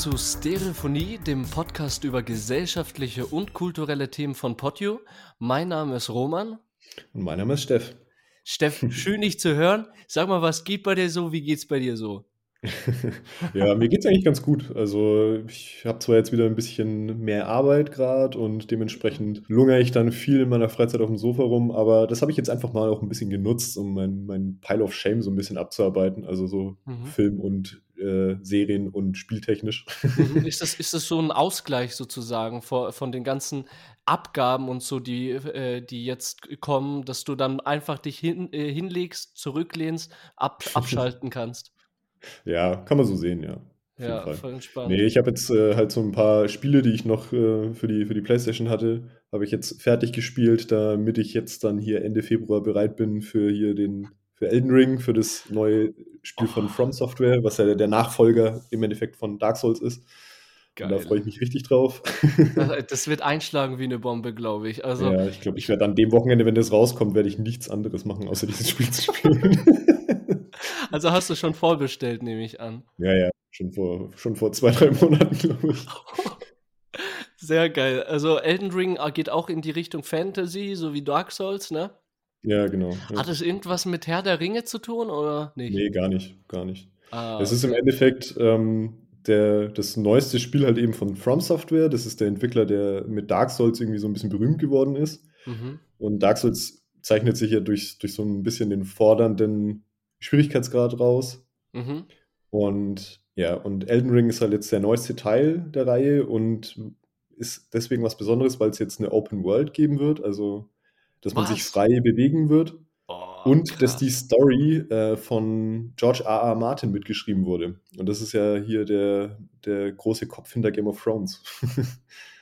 zu Stereophonie, dem Podcast über gesellschaftliche und kulturelle Themen von Potio. Mein Name ist Roman. Und mein Name ist Steff. Steff, schön dich zu hören. Sag mal, was geht bei dir so? Wie geht's bei dir so? ja, mir geht es eigentlich ganz gut. Also ich habe zwar jetzt wieder ein bisschen mehr Arbeit gerade und dementsprechend lungere ich dann viel in meiner Freizeit auf dem Sofa rum, aber das habe ich jetzt einfach mal auch ein bisschen genutzt, um meinen mein Pile of Shame so ein bisschen abzuarbeiten. Also so mhm. Film und äh, Serien und spieltechnisch. Mhm. Ist das, ist das so ein Ausgleich sozusagen vor, von den ganzen Abgaben und so, die, äh, die jetzt kommen, dass du dann einfach dich hin, äh, hinlegst, zurücklehnst, ab, abschalten kannst? Ja, kann man so sehen, ja. Ja, Fall. voll entspannt. Nee, ich habe jetzt äh, halt so ein paar Spiele, die ich noch äh, für, die, für die Playstation hatte, habe ich jetzt fertig gespielt, damit ich jetzt dann hier Ende Februar bereit bin für hier den für Elden Ring, für das neue Spiel oh. von From Software, was ja der Nachfolger im Endeffekt von Dark Souls ist. Da freue ich mich richtig drauf. das wird einschlagen wie eine Bombe, glaube ich. Also, ja, ich glaube, ich werde an dem Wochenende, wenn das rauskommt, werde ich nichts anderes machen, außer dieses Spiel zu spielen. Also hast du schon vorbestellt, nehme ich an. Ja, ja, schon vor, schon vor zwei, drei Monaten, glaube ich. Sehr geil. Also Elden Ring geht auch in die Richtung Fantasy, so wie Dark Souls, ne? Ja, genau. Ja. Hat es irgendwas mit Herr der Ringe zu tun oder nicht? Nee, gar nicht, gar nicht. Ah, es ist im Endeffekt ähm, der, das neueste Spiel halt eben von From Software. Das ist der Entwickler, der mit Dark Souls irgendwie so ein bisschen berühmt geworden ist. Mhm. Und Dark Souls zeichnet sich ja durch, durch so ein bisschen den fordernden Schwierigkeitsgrad raus. Mhm. Und ja, und Elden Ring ist halt jetzt der neueste Teil der Reihe und ist deswegen was Besonderes, weil es jetzt eine Open World geben wird, also dass man was? sich frei bewegen wird. Oh, und krass. dass die Story äh, von George R. R. Martin mitgeschrieben wurde. Und das ist ja hier der, der große Kopf hinter Game of Thrones.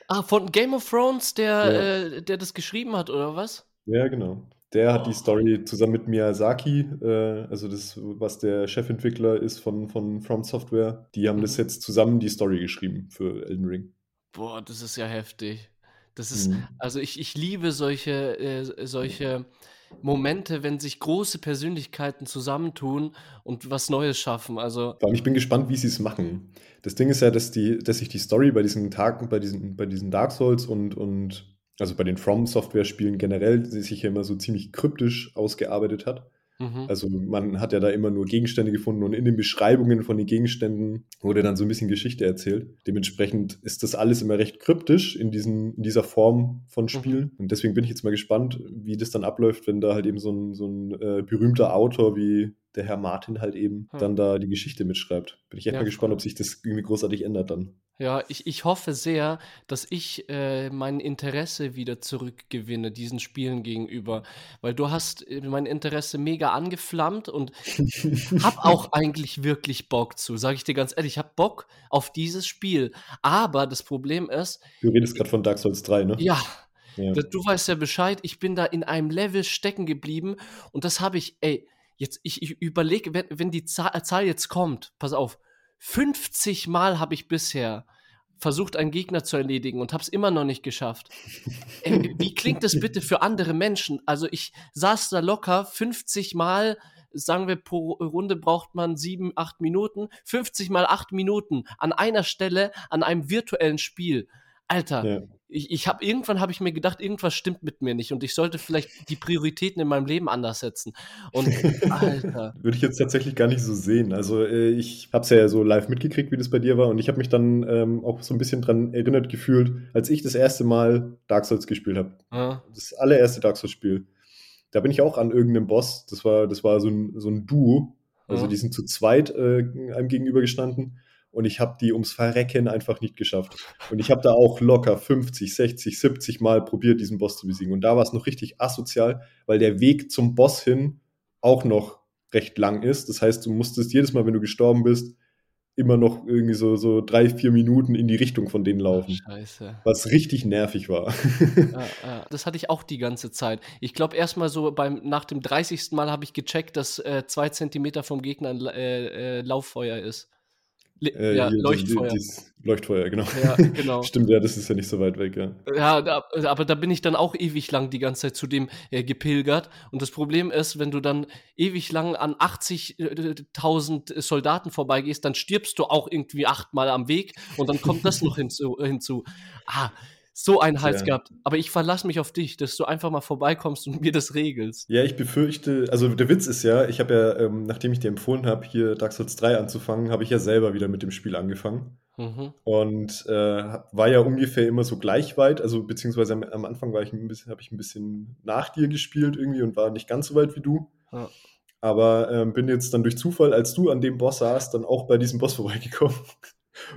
ah, von Game of Thrones, der, ja. äh, der das geschrieben hat, oder was? Ja, genau. Der hat die Story zusammen mit Miyazaki, äh, also das, was der Chefentwickler ist von, von From Software, die haben mhm. das jetzt zusammen die Story geschrieben für Elden Ring. Boah, das ist ja heftig. Das ist, mhm. also ich, ich liebe solche, äh, solche Momente, wenn sich große Persönlichkeiten zusammentun und was Neues schaffen. Also ich bin gespannt, wie sie es machen. Das Ding ist ja, dass, die, dass sich die Story bei diesen Tagen, bei diesen, bei diesen Dark Souls und, und also bei den From Software Spielen generell, die sich ja immer so ziemlich kryptisch ausgearbeitet hat. Mhm. Also man hat ja da immer nur Gegenstände gefunden und in den Beschreibungen von den Gegenständen wurde dann so ein bisschen Geschichte erzählt. Dementsprechend ist das alles immer recht kryptisch in, diesen, in dieser Form von mhm. Spielen. Mhm. Und deswegen bin ich jetzt mal gespannt, wie das dann abläuft, wenn da halt eben so ein, so ein äh, berühmter Autor wie der Herr Martin halt eben hm. dann da die Geschichte mitschreibt. Bin ich echt ja, mal gespannt, ob sich das irgendwie großartig ändert dann. Ja, ich, ich hoffe sehr, dass ich äh, mein Interesse wieder zurückgewinne, diesen Spielen gegenüber. Weil du hast äh, mein Interesse mega angeflammt und hab auch eigentlich wirklich Bock zu, sage ich dir ganz ehrlich. Ich hab Bock auf dieses Spiel. Aber das Problem ist. Du redest gerade von Dark Souls 3, ne? Ja, ja. Du weißt ja Bescheid, ich bin da in einem Level stecken geblieben und das habe ich, ey, jetzt, ich, ich überlege, wenn, wenn die Zahl, Zahl jetzt kommt, pass auf, 50 Mal habe ich bisher versucht, einen Gegner zu erledigen und habe es immer noch nicht geschafft. Ey, wie klingt das bitte für andere Menschen? Also ich saß da locker 50 Mal, sagen wir pro Runde braucht man sieben, acht Minuten, 50 mal acht Minuten an einer Stelle an einem virtuellen Spiel. Alter, ja. Ich, ich habe irgendwann habe ich mir gedacht, irgendwas stimmt mit mir nicht und ich sollte vielleicht die Prioritäten in meinem Leben anders setzen. Und Alter. Würde ich jetzt tatsächlich gar nicht so sehen. Also äh, ich habe es ja so live mitgekriegt, wie das bei dir war und ich habe mich dann ähm, auch so ein bisschen dran erinnert gefühlt, als ich das erste Mal Dark Souls gespielt habe. Ja. Das allererste Dark Souls Spiel. Da bin ich auch an irgendeinem Boss. Das war das war so ein, so ein Duo. Also ja. die sind zu zweit äh, einem gegenüber gestanden und ich habe die ums Verrecken einfach nicht geschafft. Und ich habe da auch locker 50, 60, 70 Mal probiert, diesen Boss zu besiegen. Und da war es noch richtig asozial, weil der Weg zum Boss hin auch noch recht lang ist. Das heißt, du musstest jedes Mal, wenn du gestorben bist, immer noch irgendwie so, so drei, vier Minuten in die Richtung von denen laufen. scheiße. Was richtig nervig war. Ja. Das hatte ich auch die ganze Zeit. Ich glaube, erstmal so beim, nach dem 30. Mal habe ich gecheckt, dass äh, zwei Zentimeter vom Gegner ein äh, äh, Lauffeuer ist. Äh, ja, Leuchtfeuer. Dieses, Leuchtfeuer, genau. Ja, genau. Stimmt, ja, das ist ja nicht so weit weg, ja. Ja, da, aber da bin ich dann auch ewig lang die ganze Zeit zu dem äh, gepilgert. Und das Problem ist, wenn du dann ewig lang an 80.000 Soldaten vorbeigehst, dann stirbst du auch irgendwie achtmal am Weg und dann kommt das noch hinzu. hinzu. Ah, so ein Hals ja. gehabt. Aber ich verlasse mich auf dich, dass du einfach mal vorbeikommst und mir das regelst. Ja, ich befürchte, also der Witz ist ja, ich habe ja, ähm, nachdem ich dir empfohlen habe, hier Dark Souls 3 anzufangen, habe ich ja selber wieder mit dem Spiel angefangen. Mhm. Und äh, war ja ungefähr immer so gleich weit, also beziehungsweise am, am Anfang war ich ein bisschen, habe ich ein bisschen nach dir gespielt irgendwie und war nicht ganz so weit wie du. Ja. Aber ähm, bin jetzt dann durch Zufall, als du an dem Boss saßt, dann auch bei diesem Boss vorbeigekommen.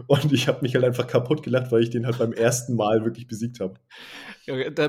Und ich habe mich halt einfach kaputt gelacht, weil ich den halt beim ersten Mal wirklich besiegt habe.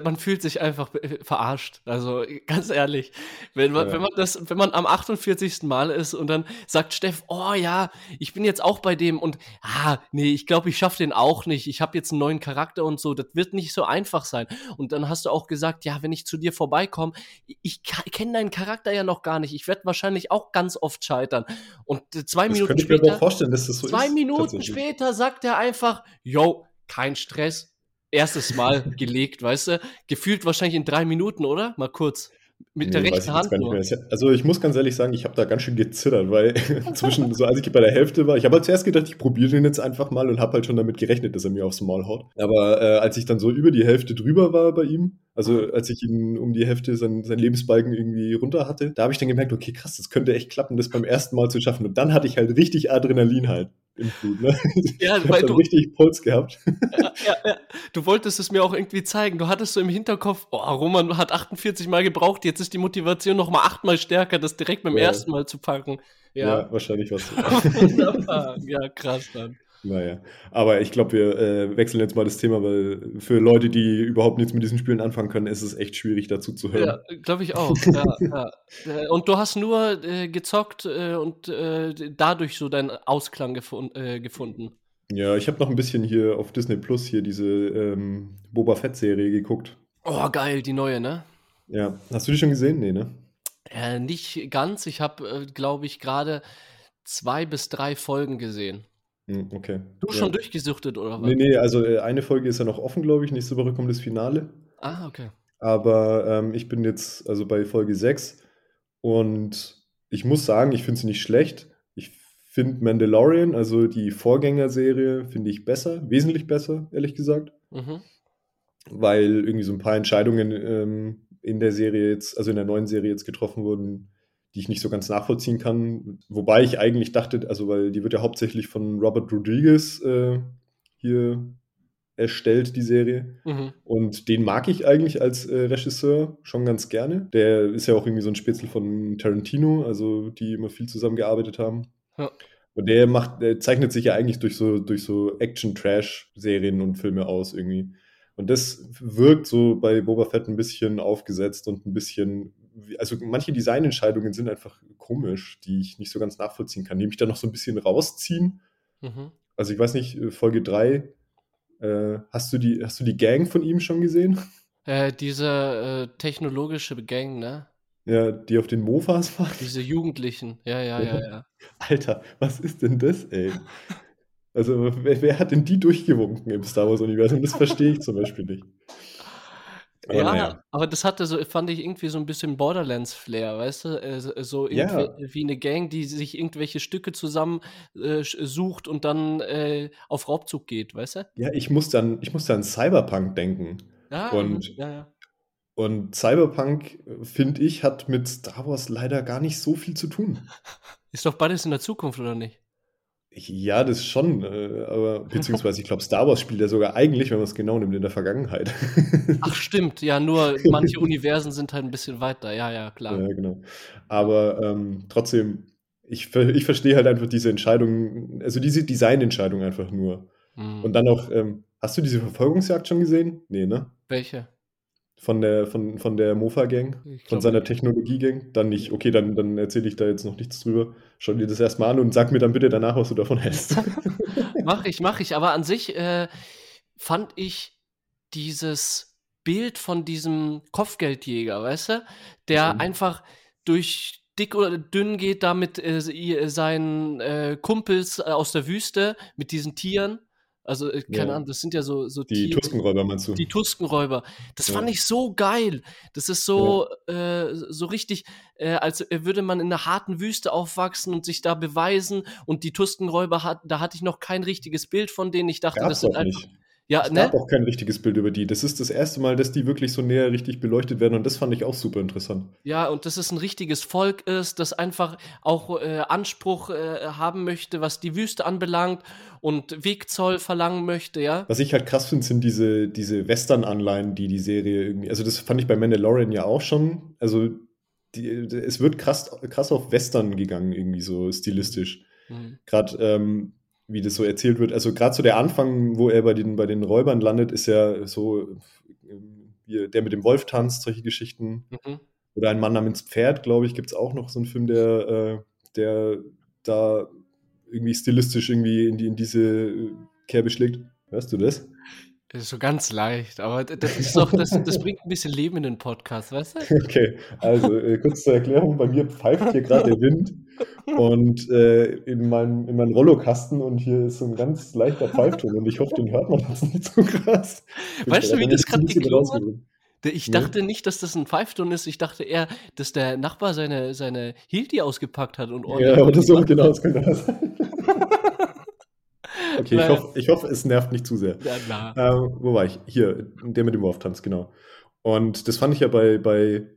Man fühlt sich einfach verarscht. Also ganz ehrlich, wenn man, ja. wenn man das, wenn man am 48. Mal ist und dann sagt Steff, oh ja, ich bin jetzt auch bei dem und ah, nee, ich glaube, ich schaffe den auch nicht. Ich habe jetzt einen neuen Charakter und so, das wird nicht so einfach sein. Und dann hast du auch gesagt, ja, wenn ich zu dir vorbeikomme, ich kenne deinen Charakter ja noch gar nicht. Ich werde wahrscheinlich auch ganz oft scheitern. Und zwei das Minuten später. Ich mir aber vorstellen, dass das so zwei ist. Zwei Minuten später sagt er einfach, yo, kein Stress, erstes Mal gelegt, weißt du? Gefühlt wahrscheinlich in drei Minuten, oder? Mal kurz. Mit nee, der rechten Hand nur. Also ich muss ganz ehrlich sagen, ich habe da ganz schön gezittert, weil zwischen, so als ich bei der Hälfte war, ich habe halt zuerst gedacht, ich probiere den jetzt einfach mal und habe halt schon damit gerechnet, dass er mir aufs Maul haut. Aber äh, als ich dann so über die Hälfte drüber war bei ihm, also als ich ihn um die Hälfte sein, sein Lebensbalken irgendwie runter hatte, da habe ich dann gemerkt, okay, krass, das könnte echt klappen, das beim ersten Mal zu schaffen. Und dann hatte ich halt richtig Adrenalin halt im Blut. Ne? Ja, ich weil du richtig Puls gehabt. Ja, ja, ja, Du wolltest es mir auch irgendwie zeigen. Du hattest so im Hinterkopf, oh, Roman hat 48 Mal gebraucht, jetzt ist die Motivation noch mal achtmal stärker, das direkt beim ersten Mal zu packen. Ja, wahrscheinlich was. Ja, krass dann. Naja, aber ich glaube, wir äh, wechseln jetzt mal das Thema, weil für Leute, die überhaupt nichts mit diesen Spielen anfangen können, ist es echt schwierig dazu zu hören. Ja, glaube ich auch. ja, ja. Äh, und du hast nur äh, gezockt äh, und äh, dadurch so deinen Ausklang gefund, äh, gefunden. Ja, ich habe noch ein bisschen hier auf Disney Plus hier diese ähm, Boba Fett-Serie geguckt. Oh, geil, die neue, ne? Ja, hast du die schon gesehen? Nee, ne? nicht ganz. Ich habe, glaube ich, gerade zwei bis drei Folgen gesehen. Hm, okay. Du ja. schon durchgesuchtet oder was? Nee, nee, also äh, eine Folge ist ja noch offen, glaube ich. Nächste Woche kommt das Finale. Ah, okay. Aber ähm, ich bin jetzt also bei Folge 6 und ich muss sagen, ich finde sie nicht schlecht. Ich finde Mandalorian, also die Vorgängerserie, finde ich besser, wesentlich besser, ehrlich gesagt. Mhm. Weil irgendwie so ein paar Entscheidungen ähm, in der Serie jetzt, also in der neuen Serie jetzt getroffen wurden, die ich nicht so ganz nachvollziehen kann. Wobei ich eigentlich dachte, also weil die wird ja hauptsächlich von Robert Rodriguez äh, hier erstellt, die Serie. Mhm. Und den mag ich eigentlich als äh, Regisseur schon ganz gerne. Der ist ja auch irgendwie so ein Spitzel von Tarantino, also die immer viel zusammengearbeitet haben. Ja. Und der macht, der zeichnet sich ja eigentlich durch so, durch so Action-Trash-Serien und Filme aus irgendwie. Und das wirkt so bei Boba Fett ein bisschen aufgesetzt und ein bisschen also manche Designentscheidungen sind einfach komisch, die ich nicht so ganz nachvollziehen kann. Nämlich da noch so ein bisschen rausziehen. Mhm. Also ich weiß nicht, äh, Folge 3, äh, hast, du die, hast du die Gang von ihm schon gesehen? Äh, diese äh, technologische Gang, ne? Ja, die auf den Mofas fahren. Diese Jugendlichen, ja, ja, ja, ja. Alter, was ist denn das, ey? Also, wer, wer hat denn die durchgewunken im Star Wars-Universum? Das verstehe ich zum Beispiel nicht. Aber ja, naja. aber das hatte so, fand ich irgendwie so ein bisschen Borderlands-Flair, weißt du? Äh, so ja. wie eine Gang, die sich irgendwelche Stücke zusammen äh, sucht und dann äh, auf Raubzug geht, weißt du? Ja, ich muss dann, ich muss dann Cyberpunk denken. Ja, und, ja, ja. und Cyberpunk, finde ich, hat mit Star Wars leider gar nicht so viel zu tun. Ist doch beides in der Zukunft, oder nicht? Ja, das schon, äh, aber beziehungsweise ich glaube, Star Wars spielt ja sogar eigentlich, wenn man es genau nimmt, in der Vergangenheit. Ach stimmt, ja, nur manche Universen sind halt ein bisschen weiter, ja, ja, klar. Ja, genau. Aber ähm, trotzdem, ich, ich verstehe halt einfach diese Entscheidung, also diese Designentscheidung einfach nur. Mhm. Und dann auch, ähm, hast du diese Verfolgungsjagd schon gesehen? Nee, ne? Welche? Von der, von, von der Mofa-Gang, von seiner Technologie-Gang, dann nicht. Okay, dann, dann erzähle ich da jetzt noch nichts drüber. Schau dir das erstmal an und sag mir dann bitte danach, was du davon hältst. mach ich, mach ich. Aber an sich äh, fand ich dieses Bild von diesem Kopfgeldjäger, weißt du, der mhm. einfach durch dick oder dünn geht da mit äh, seinen äh, Kumpels aus der Wüste, mit diesen Tieren Also, äh, keine ja. Ahnung, das sind ja so, so Die Tiere, Tuskenräuber meinst du? Die Tuskenräuber. Das ja. fand ich so geil. Das ist so, ja. äh, so richtig, äh, als würde man in einer harten Wüste aufwachsen und sich da beweisen. Und die Tuskenräuber, hat, da hatte ich noch kein richtiges Bild von denen. Ich dachte, Gab's das sind einfach. Nicht. Ja, es ne? gab auch kein richtiges Bild über die. Das ist das erste Mal, dass die wirklich so näher richtig beleuchtet werden und das fand ich auch super interessant. Ja, und dass es ein richtiges Volk ist, das einfach auch äh, Anspruch äh, haben möchte, was die Wüste anbelangt und Wegzoll verlangen möchte, ja. Was ich halt krass finde, sind diese, diese Western-Anleihen, die die Serie irgendwie, also das fand ich bei Mandalorian ja auch schon, also die, es wird krass, krass auf Western gegangen, irgendwie so stilistisch. Mhm. Gerade ähm, wie das so erzählt wird. Also gerade so der Anfang, wo er bei den, bei den Räubern landet, ist ja so, wie der mit dem Wolf tanzt, solche Geschichten. Mhm. Oder ein Mann namens Pferd, glaube ich, gibt es auch noch so einen Film, der, äh, der da irgendwie stilistisch irgendwie in, die, in diese Kerbe schlägt. Hörst du das? Das ist so ganz leicht, aber das ist doch, das, das bringt ein bisschen Leben in den Podcast, weißt du? Okay, also äh, kurz zur Erklärung, bei mir pfeift hier gerade der Wind und äh, in, meinem, in meinem Rollokasten und hier ist so ein ganz leichter Pfeifton und ich hoffe, den hört man jetzt nicht so krass. Weißt du, wie das gerade geklungen hat? Ich dachte nee. nicht, dass das ein Pfeifton ist. Ich dachte eher, dass der Nachbar seine, seine Hilti ausgepackt hat und ordentlich. Ja, oder so, genau, das könnte das sein. Okay, ich hoffe, ich hoffe, es nervt nicht zu sehr. Ja, ähm, wo war ich? Hier, der mit dem Wurftanz, genau. Und das fand ich ja bei, bei,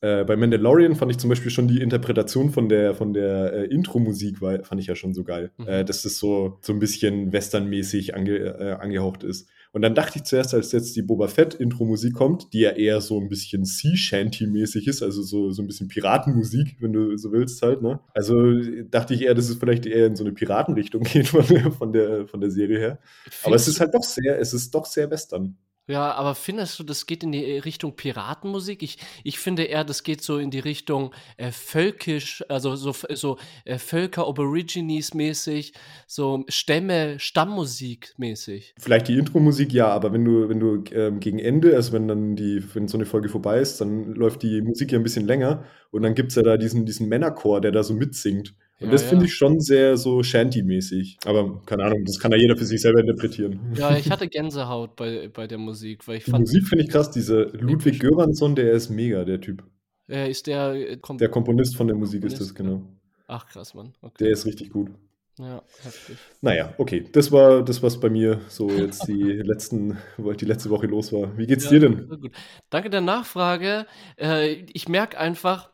äh, bei Mandalorian, fand ich zum Beispiel schon die Interpretation von der, von der äh, Intro-Musik, fand ich ja schon so geil. Mhm. Äh, dass das so, so ein bisschen westernmäßig ange, äh, angehaucht ist. Und dann dachte ich zuerst, als jetzt die Boba Fett-Intro-Musik kommt, die ja eher so ein bisschen Sea Shanty-mäßig ist, also so, so ein bisschen Piratenmusik, wenn du so willst halt, ne? Also dachte ich eher, dass es vielleicht eher in so eine Piratenrichtung geht von der, von der, von der Serie her. Aber es ist halt doch sehr, es ist doch sehr western. Ja, aber findest du, das geht in die äh, Richtung Piratenmusik? Ich, ich finde eher, das geht so in die Richtung äh, völkisch, also so, so äh, Völker, Aborigines mäßig, so Stämme, Stammmusik mäßig. Vielleicht die Intro-Musik, ja, aber wenn du, wenn du ähm, gegen Ende, also wenn dann die, wenn so eine Folge vorbei ist, dann läuft die Musik ja ein bisschen länger und dann gibt es ja da diesen, diesen Männerchor, der da so mitsingt. Und ja, das finde ja. ich schon sehr so Shanty-mäßig. Aber keine Ahnung, das kann ja jeder für sich selber interpretieren. Ja, ich hatte Gänsehaut bei, bei der Musik, weil ich Die fand. Musik finde ich krass, dieser Ludwig Göransson, der ist mega, der Typ. Er ist der. Äh, Kom der Komponist von der Musik Komponist, ist das, genau. Ach krass, Mann. Okay. Der ist richtig gut. Ja, heftig. Naja, okay. Das war das, was bei mir so jetzt die letzten, die letzte Woche los war. Wie geht's ja, dir denn? Gut. Danke der Nachfrage. Äh, ich merke einfach,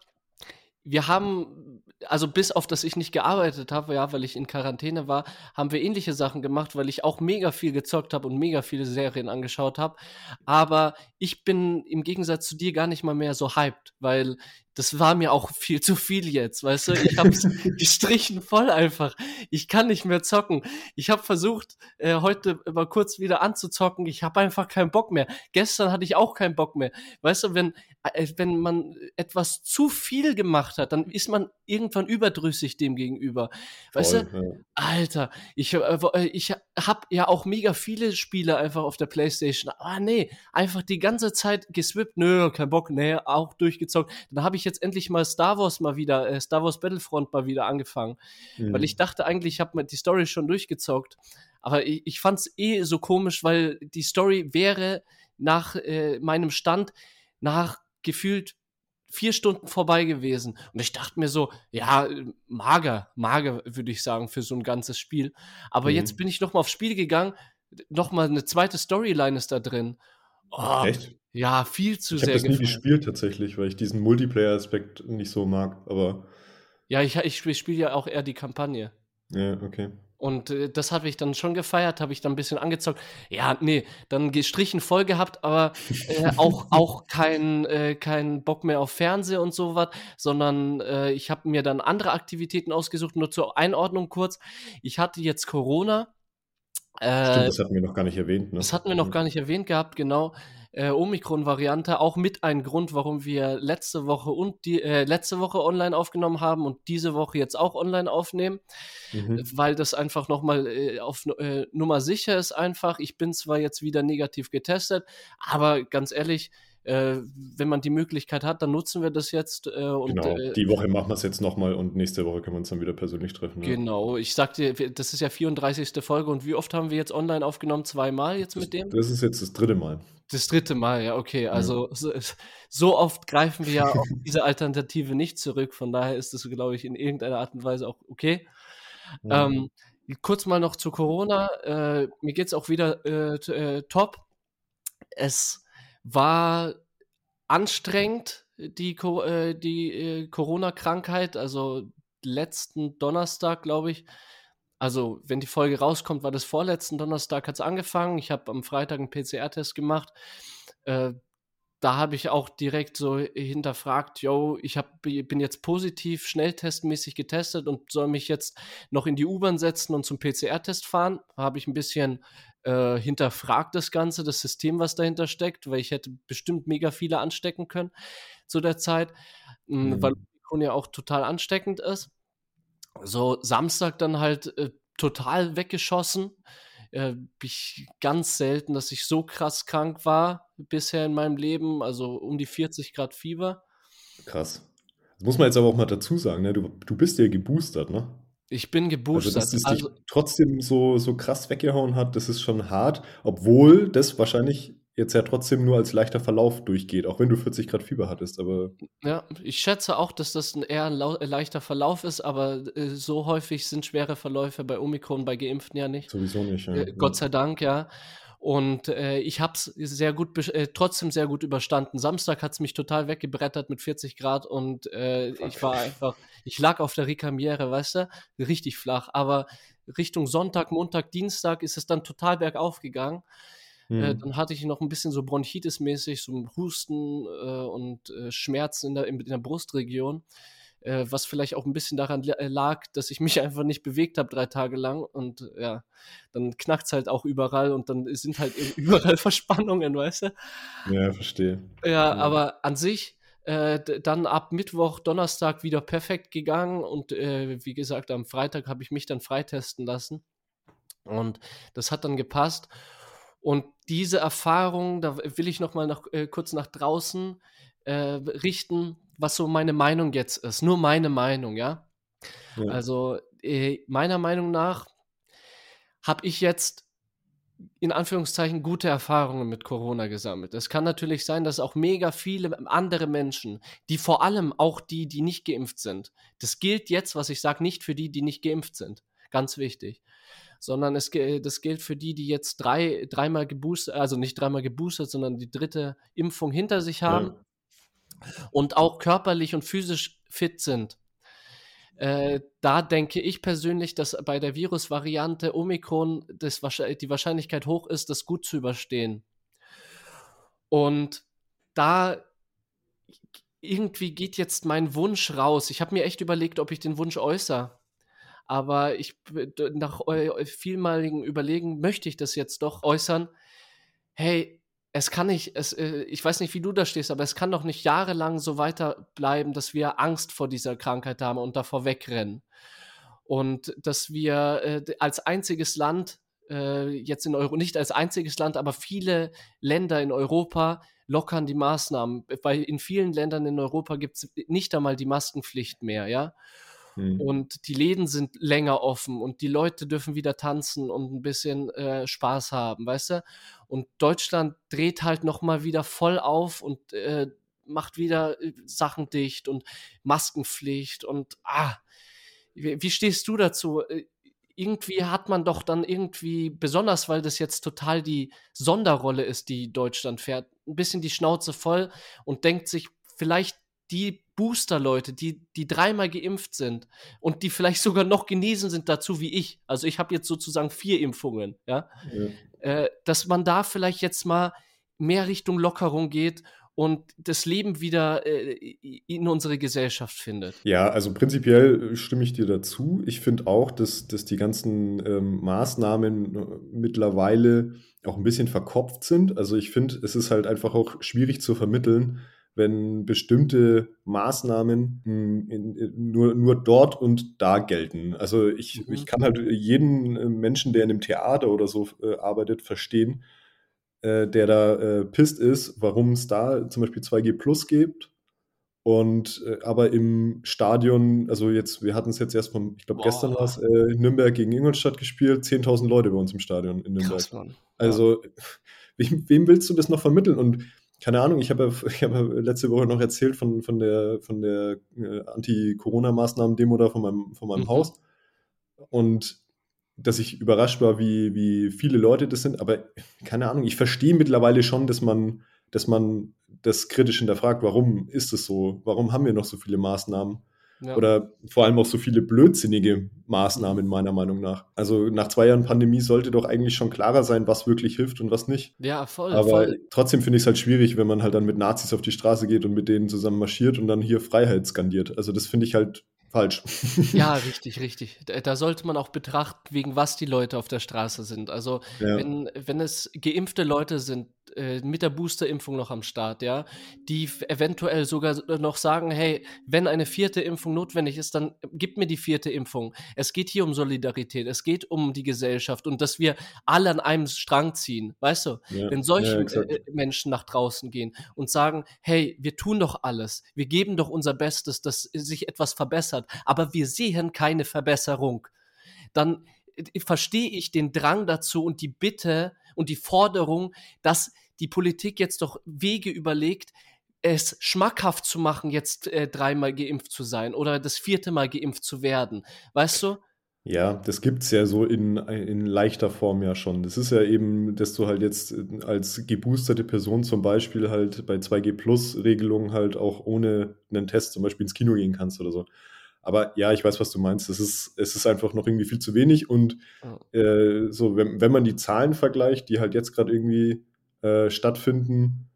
wir haben also bis auf, dass ich nicht gearbeitet habe, ja, weil ich in Quarantäne war, haben wir ähnliche Sachen gemacht, weil ich auch mega viel gezockt habe und mega viele Serien angeschaut habe. Aber ich bin im Gegensatz zu dir gar nicht mal mehr so hyped, weil das war mir auch viel zu viel jetzt, weißt du? Ich hab's gestrichen voll einfach. Ich kann nicht mehr zocken. Ich habe versucht, äh, heute mal kurz wieder anzuzocken. Ich habe einfach keinen Bock mehr. Gestern hatte ich auch keinen Bock mehr. Weißt du, wenn, äh, wenn man etwas zu viel gemacht hat, dann ist man irgendwann überdrüssig dem gegenüber. Weißt voll, du? Ja. Alter, ich, äh, ich habe ja auch mega viele Spiele einfach auf der Playstation. Ah, nee, einfach die ganze Zeit geswippt. Nö, kein Bock. Nee, auch durchgezockt. Dann habe ich ich jetzt endlich mal Star Wars mal wieder, äh, Star Wars Battlefront mal wieder angefangen. Mhm. Weil ich dachte eigentlich, ich habe die Story schon durchgezockt. Aber ich, ich fand es eh so komisch, weil die Story wäre nach äh, meinem Stand nach gefühlt vier Stunden vorbei gewesen. Und ich dachte mir so, ja, mager, mager, würde ich sagen, für so ein ganzes Spiel. Aber mhm. jetzt bin ich noch mal aufs Spiel gegangen, noch mal eine zweite Storyline ist da drin. Oh, Echt? Ja, viel zu ich sehr. Ich habe das nie gespielt tatsächlich, weil ich diesen Multiplayer-Aspekt nicht so mag, aber. Ja, ich, ich spiele ja auch eher die Kampagne. Ja, okay. Und äh, das habe ich dann schon gefeiert, habe ich dann ein bisschen angezockt. Ja, nee, dann gestrichen voll gehabt, aber äh, auch, auch kein, äh, kein Bock mehr auf Fernsehen und sowas, sondern äh, ich habe mir dann andere Aktivitäten ausgesucht. Nur zur Einordnung kurz. Ich hatte jetzt Corona. Stimmt, das hatten wir noch gar nicht erwähnt. Ne? Das hatten wir noch gar nicht erwähnt gehabt, genau äh, Omikron-Variante auch mit ein Grund, warum wir letzte Woche und die äh, letzte Woche online aufgenommen haben und diese Woche jetzt auch online aufnehmen, mhm. weil das einfach nochmal äh, auf äh, Nummer sicher ist einfach. Ich bin zwar jetzt wieder negativ getestet, aber ganz ehrlich, äh, wenn man die Möglichkeit hat, dann nutzen wir das jetzt. Äh, und, genau, äh, die Woche machen wir es jetzt nochmal und nächste Woche können wir uns dann wieder persönlich treffen. Ja. Genau, ich sagte, das ist ja 34. Folge und wie oft haben wir jetzt online aufgenommen? Zweimal jetzt das, mit dem? Das ist jetzt das dritte Mal. Das dritte Mal, ja, okay. Also ja. So, so, oft greifen wir ja auf diese Alternative nicht zurück. Von daher ist das, glaube ich, in irgendeiner Art und Weise auch okay. Ja. Ähm, kurz mal noch zu Corona. Äh, mir geht es auch wieder äh, äh, top. Es war anstrengend, die, äh, die äh, Corona-Krankheit. Also letzten Donnerstag, glaube ich. Also, wenn die Folge rauskommt, war das vorletzten Donnerstag, hat es angefangen. Ich habe am Freitag einen PCR-Test gemacht. Äh, da habe ich auch direkt so hinterfragt, yo, ich hab, bin jetzt positiv, schnelltestmäßig getestet und soll mich jetzt noch in die U-Bahn setzen und zum PCR-Test fahren. Habe ich ein bisschen äh, hinterfragt das Ganze, das System, was dahinter steckt, weil ich hätte bestimmt mega viele anstecken können zu der Zeit, mhm. weil Omikron ja auch total ansteckend ist. So Samstag dann halt äh, total weggeschossen äh, ich ganz selten, dass ich so krass krank war bisher in meinem Leben, also um die 40 Grad Fieber. Krass. Das muss man jetzt aber auch mal dazu sagen, ne? du, du bist ja geboostert, ne? Ich bin geboostert. Also, dass es also, dich trotzdem so, so krass weggehauen hat, das ist schon hart, obwohl das wahrscheinlich jetzt ja trotzdem nur als leichter Verlauf durchgeht, auch wenn du 40 Grad Fieber hattest. Aber ja, ich schätze auch, dass das ein eher ein leichter Verlauf ist, aber äh, so häufig sind schwere Verläufe bei Omikron, bei Geimpften ja nicht. Sowieso nicht, ja. Äh, Gott sei Dank, ja. Und äh, ich habe es sehr gut, äh, trotzdem sehr gut überstanden. Samstag hat es mich total weggebrettert mit 40 Grad und äh, ich war einfach, ich lag auf der Ricamiere, weißt du, richtig flach. Aber Richtung Sonntag, Montag, Dienstag ist es dann total bergauf gegangen. Äh, mhm. dann hatte ich noch ein bisschen so Bronchitis-mäßig, so Husten äh, und äh, Schmerzen in der, in, in der Brustregion äh, was vielleicht auch ein bisschen daran äh, lag, dass ich mich einfach nicht bewegt habe drei Tage lang und ja, dann knackt es halt auch überall und dann sind halt überall Verspannungen, weißt du? Ja, verstehe. Ja, ja. aber an sich äh, dann ab Mittwoch, Donnerstag wieder perfekt gegangen und äh, wie gesagt, am Freitag habe ich mich dann freitesten lassen und das hat dann gepasst. Und diese Erfahrung, da will ich noch mal nach, äh, kurz nach draußen äh, richten, was so meine Meinung jetzt ist. Nur meine Meinung, ja. ja. Also äh, meiner Meinung nach habe ich jetzt in Anführungszeichen gute Erfahrungen mit Corona gesammelt. Es kann natürlich sein, dass auch mega viele andere Menschen, die vor allem auch die, die nicht geimpft sind, das gilt jetzt, was ich sage, nicht für die, die nicht geimpft sind. Ganz wichtig. Sondern es, das gilt für die, die jetzt drei, dreimal geboostert, also nicht dreimal geboostert, sondern die dritte Impfung hinter sich haben. Ja und auch körperlich und physisch fit sind. Äh, da denke ich persönlich, dass bei der Virusvariante Omikron das, die Wahrscheinlichkeit hoch ist, das gut zu überstehen. Und da irgendwie geht jetzt mein Wunsch raus. Ich habe mir echt überlegt, ob ich den Wunsch äußere. Aber ich nach vielmaligen Überlegen möchte ich das jetzt doch äußern. Hey, es kann nicht, es, äh, ich weiß nicht, wie du da stehst, aber es kann doch nicht jahrelang so weiterbleiben, dass wir Angst vor dieser Krankheit haben und davor wegrennen. Und dass wir äh, als einziges Land, äh, jetzt in Euro, nicht als einziges Land, aber viele Länder in Europa lockern die Maßnahmen, weil in vielen Ländern in Europa gibt es nicht einmal die Maskenpflicht mehr, ja. Mhm. Und die Läden sind länger offen und die Leute dürfen wieder tanzen und ein bisschen äh, Spaß haben, weißt du? Und Deutschland dreht halt nochmal wieder voll auf und äh, macht wieder äh, Sachen dicht und Maskenpflicht und ah, wie, wie stehst du dazu? Äh, irgendwie hat man doch dann irgendwie, besonders weil das jetzt total die Sonderrolle ist, die Deutschland fährt, ein bisschen die Schnauze voll und denkt sich, vielleicht die Booster-Leute, die, die dreimal geimpft sind und die vielleicht sogar noch genesen sind dazu wie ich. Also ich habe jetzt sozusagen vier Impfungen, ja. ja. Äh, dass man da vielleicht jetzt mal mehr Richtung Lockerung geht und das Leben wieder äh, in unsere Gesellschaft findet. Ja, also prinzipiell stimme ich dir dazu. Ich finde auch, dass, dass die ganzen ähm, Maßnahmen äh, mittlerweile auch ein bisschen verkopft sind. Also ich finde, es ist halt einfach auch schwierig zu vermitteln, wenn bestimmte Maßnahmen hm, in, in, nur, nur dort und da gelten. Also ich, mhm. ich kann halt jeden äh, Menschen, der in einem Theater oder so äh, arbeitet, verstehen, äh, der da äh, pisst ist, warum es da zum Beispiel 2G Plus gibt. Und aber im Stadion, also jetzt, wir hatten es jetzt erst vom, ich glaube, gestern war es Nürnberg gegen Ingolstadt gespielt, 10.000 Leute bei uns im Stadion in Nürnberg. Krass. Also, wem, wem, willst du das noch vermitteln? Und keine Ahnung, ich habe ich hab letzte Woche noch erzählt von, von der, von der äh, Anti-Corona-Maßnahmen-Demo da von meinem, von meinem mhm. Haus. Und dass ich überrascht war, wie, wie viele Leute das sind. Aber keine Ahnung, ich verstehe mittlerweile schon, dass man, dass man das kritisch hinterfragt, warum ist es so? Warum haben wir noch so viele Maßnahmen? Ja. Oder vor allem auch so viele blödsinnige Maßnahmen, meiner Meinung nach. Also nach zwei Jahren Pandemie sollte doch eigentlich schon klarer sein, was wirklich hilft und was nicht. Ja, voll. Aber voll. trotzdem finde ich es halt schwierig, wenn man halt dann mit Nazis auf die Straße geht und mit denen zusammen marschiert und dann hier Freiheit skandiert. Also das finde ich halt falsch. Ja, richtig, richtig. Da, sollte man auch betrachten, wegen was die Leute auf der Straße sind. Also ja. wenn, wenn es geimpfte Leute sind, äh, mit der Boosterimpfung noch am Start, ja, die eventuell sogar noch sagen, hey, wenn eine vierte Impfung notwendig ist, dann gib mir die vierte Impfung. Es geht hier um Solidarität, es geht um die Gesellschaft und dass wir alle an einem Strang ziehen, weißt du? Ja. Wenn solche ja, äh, Menschen nach draußen gehen und sagen, hey, wir tun doch alles, wir geben doch unser Bestes, dass sich etwas verbessert, aber wir sehen keine Verbesserung, dann äh, verstehe ich den Drang dazu und die Bitte und die Forderung, dass die Politik jetzt doch Wege überlegt, es schmackhaft zu machen, jetzt äh, dreimal geimpft zu sein oder das vierte Mal geimpft zu werden. Weißt du? Ja, das gibt es ja so in, in leichter Form ja schon. Das ist ja eben, dass du halt jetzt äh, als geboosterte Person zum Beispiel halt bei 2G-Plus-Regelungen halt auch ohne einen Test zum Beispiel ins Kino gehen kannst oder so. Aber ja, ich weiß, was du meinst. Es ist, es ist einfach noch irgendwie viel zu wenig. Und äh, so, wenn, wenn man die Zahlen vergleicht, die halt jetzt gerade irgendwie äh, stattfinden,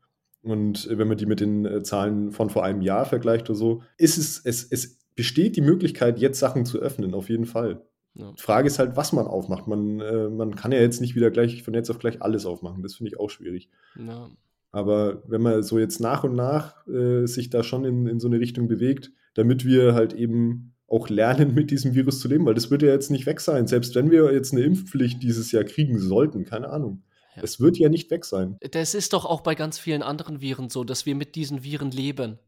und wenn man die mit den äh, Zahlen von vor einem Jahr vergleicht oder so, ist es, es, es besteht die Möglichkeit, jetzt Sachen zu öffnen, auf jeden Fall. Ja. Die Frage ist halt, was man aufmacht. Man, äh, man kann ja jetzt nicht wieder gleich von jetzt auf gleich alles aufmachen. Das finde ich auch schwierig. Ja. Aber wenn man so jetzt nach und nach äh, sich da schon in, in so eine Richtung bewegt, damit wir halt eben auch lernen, mit diesem Virus zu leben, weil das wird ja jetzt nicht weg sein, selbst wenn wir jetzt eine Impfpflicht dieses Jahr kriegen sollten, keine Ahnung. Ja. Es wird ja nicht weg sein. Das ist doch auch bei ganz vielen anderen Viren so, dass wir mit diesen Viren leben.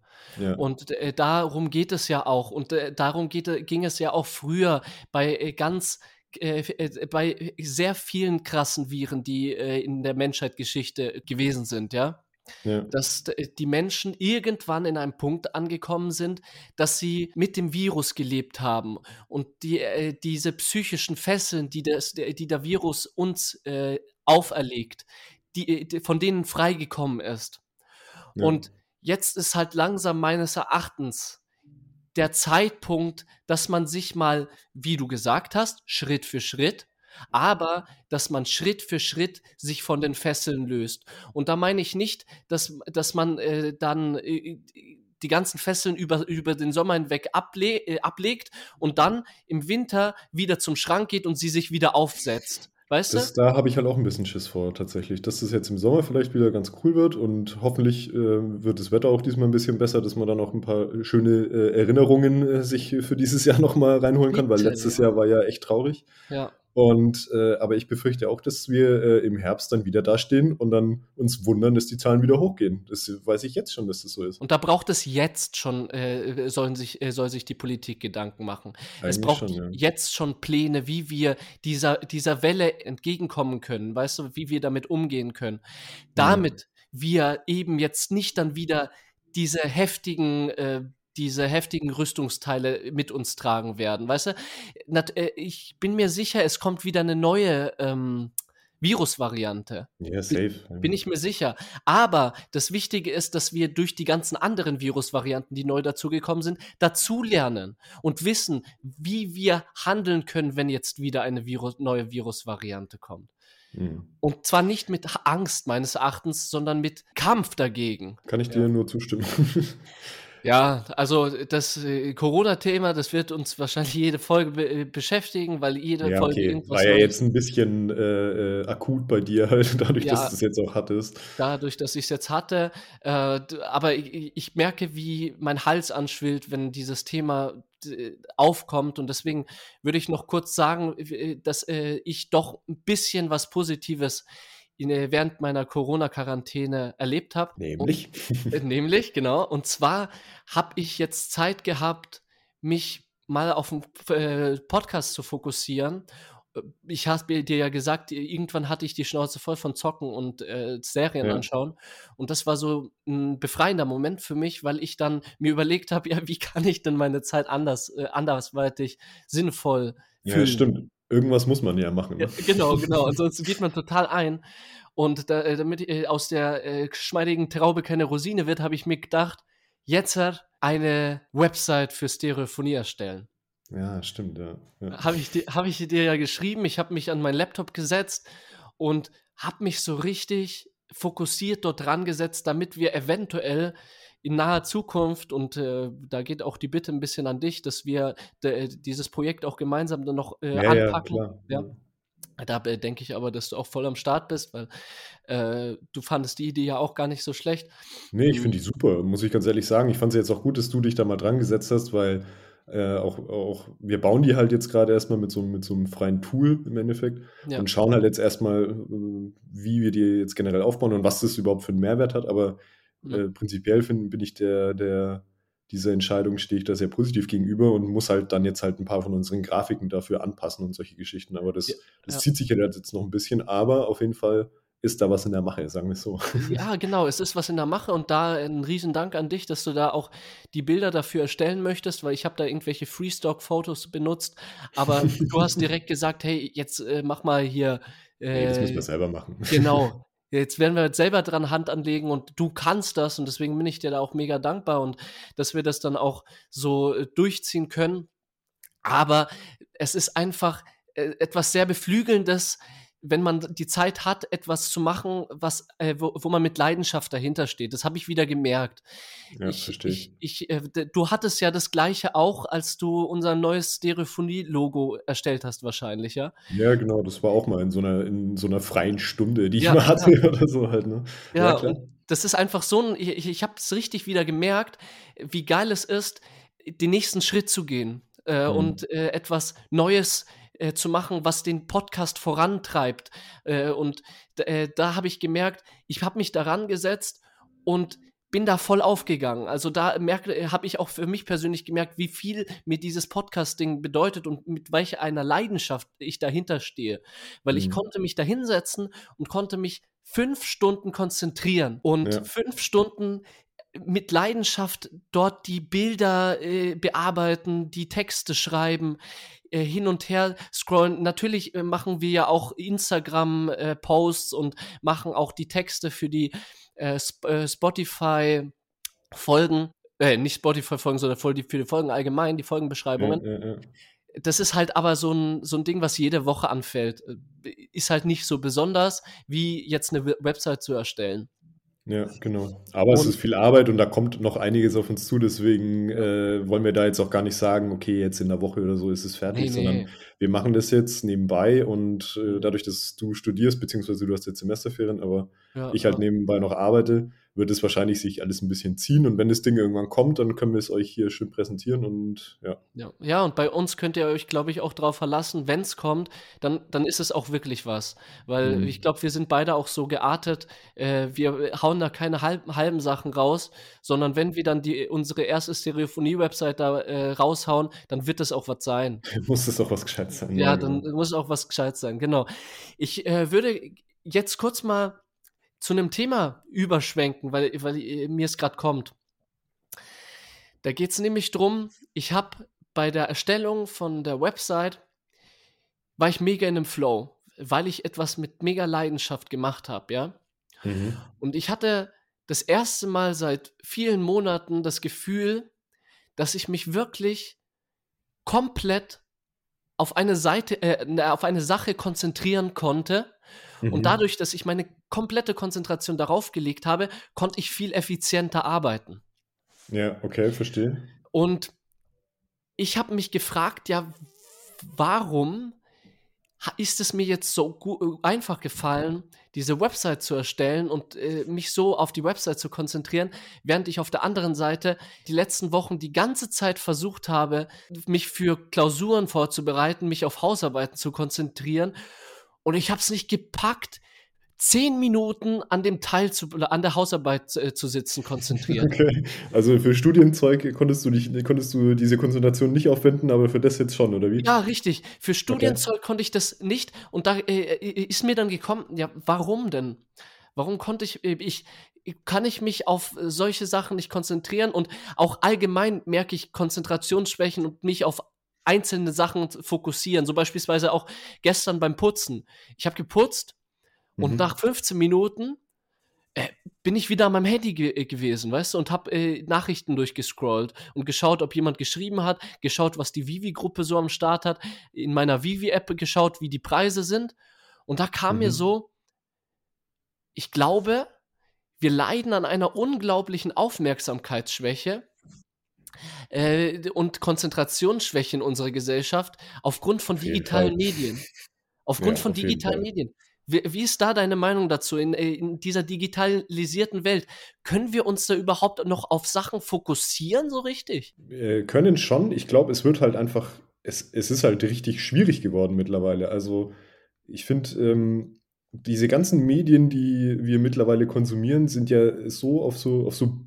Ja. Und äh, darum geht es ja auch. Und äh, darum geht, ging es ja auch früher bei äh, ganz äh, äh, bei sehr vielen krassen Viren, die äh, in der Menschheitsgeschichte gewesen sind, ja. Ja. Dass die Menschen irgendwann in einem Punkt angekommen sind, dass sie mit dem Virus gelebt haben und die, äh, diese psychischen Fesseln, die, das, die der Virus uns äh, auferlegt, die, die, von denen freigekommen ist. Ja. Und jetzt ist halt langsam meines Erachtens der Zeitpunkt, dass man sich mal, wie du gesagt hast, Schritt für Schritt, aber dass man Schritt für Schritt sich von den Fesseln löst. Und da meine ich nicht, dass, dass man äh, dann äh, die ganzen Fesseln über, über den Sommer hinweg able äh, ablegt und dann im Winter wieder zum Schrank geht und sie sich wieder aufsetzt. Weißt das, du? Da habe ich halt auch ein bisschen Schiss vor, tatsächlich. Dass es jetzt im Sommer vielleicht wieder ganz cool wird und hoffentlich äh, wird das Wetter auch diesmal ein bisschen besser, dass man dann auch ein paar schöne äh, Erinnerungen äh, sich für dieses Jahr nochmal reinholen kann, weil letztes ja. Jahr war ja echt traurig. Ja. Und äh, aber ich befürchte auch, dass wir äh, im Herbst dann wieder dastehen und dann uns wundern, dass die Zahlen wieder hochgehen. Das weiß ich jetzt schon, dass das so ist. Und da braucht es jetzt schon, äh, sollen sich, äh, soll sich die Politik Gedanken machen. Eigentlich es braucht schon, ja. jetzt schon Pläne, wie wir dieser, dieser Welle entgegenkommen können, weißt du, wie wir damit umgehen können. Damit ja. wir eben jetzt nicht dann wieder diese heftigen äh, diese heftigen Rüstungsteile mit uns tragen werden. Weißt du, äh, ich bin mir sicher, es kommt wieder eine neue ähm, Virusvariante. Ja, safe. Bin, bin, ich mir sicher. Aber das Wichtige ist, dass wir durch die ganzen anderen Virusvarianten, die neu dazugekommen sind, dazulernen und wissen, wie wir handeln können, wenn jetzt wieder eine Virus, neue Virusvariante kommt. Mhm. Und zwar nicht mit Angst meines Erachtens, sondern mit Kampf dagegen. Kann ich dir ja. nur zustimmen. Ja, also das äh, Corona-Thema, das wird uns wahrscheinlich jede Folge be äh, beschäftigen, weil jede ja, Folge okay. irgendwas. War ja jetzt ein bisschen äh, äh, akut bei dir halt, dadurch, ja, dass du es jetzt auch hattest. Dadurch, dass ich es jetzt hatte. Äh, aber ich, ich, merke, wie mein Hals anschwillt, wenn dieses Thema aufkommt. Und deswegen würde ich noch kurz sagen, dass ich doch ein bisschen was Positives äh, während meiner Corona-Quarantäne erlebt habe. Nämlich? Und, äh, nämlich, genau. Und zwar habe ich jetzt Zeit gehabt, mich mal auf den äh, Podcast zu fokussieren ich habe dir ja gesagt, irgendwann hatte ich die Schnauze voll von Zocken und äh, Serien ja. anschauen. Und das war so ein befreiender Moment für mich, weil ich dann mir überlegt habe, ja, wie kann ich denn meine Zeit anders, äh, andersweitig sinnvoll fühlen? Ja, stimmt. Irgendwas muss man ja machen. Ne? Ja, genau, genau. Ansonsten geht man total ein. Und da, äh, damit äh, aus der äh, geschmeidigen Traube keine Rosine wird, habe ich mir gedacht, jetzt eine Website für Stereophonie erstellen. Ja, stimmt, ja. ja. Habe ich, hab ich dir ja geschrieben, ich habe mich an meinen Laptop gesetzt und habe mich so richtig fokussiert dort dran gesetzt, damit wir eventuell in naher Zukunft, und äh, da geht auch die Bitte ein bisschen an dich, dass wir de, dieses Projekt auch gemeinsam dann noch äh, ja, anpacken. Ja, ja. Da äh, denke ich aber, dass du auch voll am Start bist, weil äh, du fandest die Idee ja auch gar nicht so schlecht. Nee, ich finde die super, muss ich ganz ehrlich sagen. Ich fand es jetzt auch gut, dass du dich da mal dran gesetzt hast, weil äh, auch, auch, wir bauen die halt jetzt gerade erstmal mit so, mit so einem freien Tool im Endeffekt ja. und schauen halt jetzt erstmal, äh, wie wir die jetzt generell aufbauen und was das überhaupt für einen Mehrwert hat. Aber äh, prinzipiell find, bin ich der, der, dieser Entscheidung stehe ich da sehr positiv gegenüber und muss halt dann jetzt halt ein paar von unseren Grafiken dafür anpassen und solche Geschichten. Aber das, ja, das ja. zieht sich ja jetzt noch ein bisschen, aber auf jeden Fall ist da was in der Mache, sagen wir es so. Ja, genau, es ist was in der Mache und da ein Riesendank an dich, dass du da auch die Bilder dafür erstellen möchtest, weil ich habe da irgendwelche Freestock-Fotos benutzt, aber du hast direkt gesagt, hey, jetzt äh, mach mal hier. Äh, hey, das müssen wir selber machen. Genau. Jetzt werden wir selber dran Hand anlegen und du kannst das und deswegen bin ich dir da auch mega dankbar und dass wir das dann auch so äh, durchziehen können. Aber es ist einfach äh, etwas sehr Beflügelndes, wenn man die Zeit hat, etwas zu machen, was, äh, wo, wo man mit Leidenschaft dahinter steht. Das habe ich wieder gemerkt. Ja, ich, verstehe ich. ich äh, du hattest ja das gleiche auch, als du unser neues Stereophonie-Logo erstellt hast, wahrscheinlich, ja? Ja, genau. Das war auch mal in so einer, in so einer freien Stunde, die ich ja, mal hatte ja. oder so halt, ne? Ja, ja das ist einfach so ein, ich, ich habe es richtig wieder gemerkt, wie geil es ist, den nächsten Schritt zu gehen äh, mhm. und äh, etwas Neues äh, zu machen, was den Podcast vorantreibt. Äh, und äh, da habe ich gemerkt, ich habe mich daran gesetzt und bin da voll aufgegangen. Also da äh, habe ich auch für mich persönlich gemerkt, wie viel mir dieses Podcasting bedeutet und mit welcher einer Leidenschaft ich dahinter stehe. Weil mhm. ich konnte mich da hinsetzen und konnte mich fünf Stunden konzentrieren und ja. fünf Stunden mit Leidenschaft dort die Bilder äh, bearbeiten, die Texte schreiben, äh, hin und her scrollen. Natürlich äh, machen wir ja auch Instagram-Posts äh, und machen auch die Texte für die äh, Sp äh, Spotify-Folgen. nicht Spotify-Folgen, sondern für die, für die Folgen allgemein, die Folgenbeschreibungen. Ja, ja, ja. Das ist halt aber so ein, so ein Ding, was jede Woche anfällt. Ist halt nicht so besonders, wie jetzt eine Website zu erstellen. Ja, genau. Aber und, es ist viel Arbeit und da kommt noch einiges auf uns zu, deswegen äh, wollen wir da jetzt auch gar nicht sagen, okay, jetzt in der Woche oder so ist es fertig, nee, sondern nee. wir machen das jetzt nebenbei und äh, dadurch, dass du studierst, beziehungsweise du hast jetzt Semesterferien, aber ja, ich halt ja. nebenbei noch arbeite, wird es wahrscheinlich sich alles ein bisschen ziehen. Und wenn das Ding irgendwann kommt, dann können wir es euch hier schön präsentieren und ja. Ja, ja und bei uns könnt ihr euch, glaube ich, auch darauf verlassen, wenn es kommt, dann, dann ist es auch wirklich was. Weil mhm. ich glaube, wir sind beide auch so geartet, äh, wir hauen da keine halben, halben Sachen raus, sondern wenn wir dann die, unsere erste Stereophonie-Website da äh, raushauen, dann wird das auch was sein. muss es auch was gescheit sein. Ja, dann genau. muss es auch was gescheit sein, genau. Ich äh, würde jetzt kurz mal zu einem Thema überschwenken, weil, weil äh, mir es gerade kommt. Da geht es nämlich drum, ich habe bei der Erstellung von der Website, war ich mega in einem Flow, weil ich etwas mit mega Leidenschaft gemacht habe, ja. Mhm. Und ich hatte das erste Mal seit vielen Monaten das Gefühl, dass ich mich wirklich komplett auf eine Seite, äh, auf eine Sache konzentrieren konnte Mhm. Und dadurch, dass ich meine komplette Konzentration darauf gelegt habe, konnte ich viel effizienter arbeiten. Ja, okay, verstehe. Und ich habe mich gefragt, ja, warum ist es mir jetzt so äh, einfach gefallen, diese Website zu erstellen und äh, mich so auf die Website zu konzentrieren, während ich auf der anderen Seite die letzten Wochen die ganze Zeit versucht habe, mich für Klausuren vorzubereiten, mich auf Hausarbeiten zu konzentrieren und ich habe es nicht gepackt, zehn Minuten an dem Teil zu, an der Hausarbeit zu, äh, zu sitzen, konzentriert. Okay. Also für Studienzeug konntest du dich, konntest du diese Konzentration nicht aufwenden, aber für das jetzt schon, oder wie? Ja, richtig. Für Studienzeug okay. konnte ich das nicht. Und da äh, äh, ist mir dann gekommen, ja, warum denn? Warum konnte ich, äh, ich, kann ich mich auf solche Sachen nicht konzentrieren und auch allgemein merke ich Konzentrationsschwächen und mich auf einzelne Sachen fokussieren. So beispielsweise auch gestern beim Putzen. Ich habe geputzt und mhm. nach 15 Minuten äh, bin ich wieder an meinem Handy ge äh, gewesen, weißt du, und habe äh, Nachrichten durchgescrollt und geschaut, ob jemand geschrieben hat, geschaut, was die Vivi-Gruppe so am Start hat, in meiner Vivi-App geschaut, wie die Preise sind. Und da kam mhm. mir so, ich glaube, wir leiden an einer unglaublichen Aufmerksamkeitsschwäche äh, und Konzentrationsschwäche in unserer Gesellschaft aufgrund von digitalen Medien. Aufgrund ja, von digitalen Medien. Wie, wie, ist da deine Meinung dazu? In, äh, in, dieser digitalisierten Welt, können wir uns da überhaupt noch auf Sachen fokussieren, so richtig? Wir können schon. Ich glaube, es wird halt einfach, es, es ist halt richtig schwierig geworden mittlerweile. Also, ich finde, ähm, diese ganzen Medien, die wir mittlerweile konsumieren, sind ja so auf so, auf so,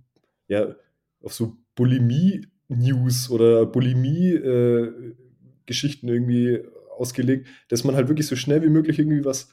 ja, auf so Bulimie-News oder Bulimie-Geschichten äh, irgendwie ausgelegt, dass man halt wirklich so schnell wie möglich irgendwie was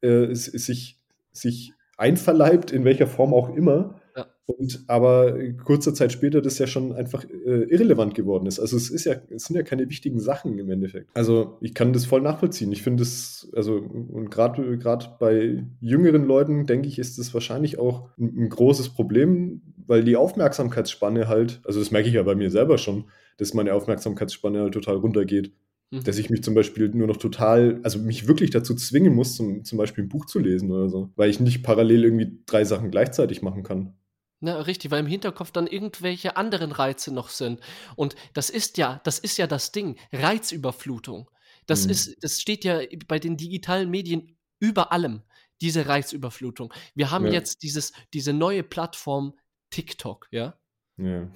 äh, sich, sich einverleibt, in welcher Form auch immer. Ja. Und aber kurze Zeit später das ja schon einfach äh, irrelevant geworden ist. Also es ist ja, es sind ja keine wichtigen Sachen im Endeffekt. Also ich kann das voll nachvollziehen. Ich finde es, also und gerade gerade bei jüngeren Leuten, denke ich, ist das wahrscheinlich auch ein, ein, großes Problem, weil die Aufmerksamkeitsspanne halt, also das merke ich ja bei mir selber schon, dass meine Aufmerksamkeitsspanne halt total runtergeht. Mhm. Dass ich mich zum Beispiel nur noch total, also mich wirklich dazu zwingen muss, zum, zum Beispiel ein Buch zu lesen oder so, weil ich nicht parallel irgendwie drei Sachen gleichzeitig machen kann. Na, richtig, weil im Hinterkopf dann irgendwelche anderen Reize noch sind. Und das ist ja, das ist ja das Ding, Reizüberflutung. Das mhm. ist, das steht ja bei den digitalen Medien über allem, diese Reizüberflutung. Wir haben ja. jetzt dieses, diese neue Plattform TikTok, ja? Ja.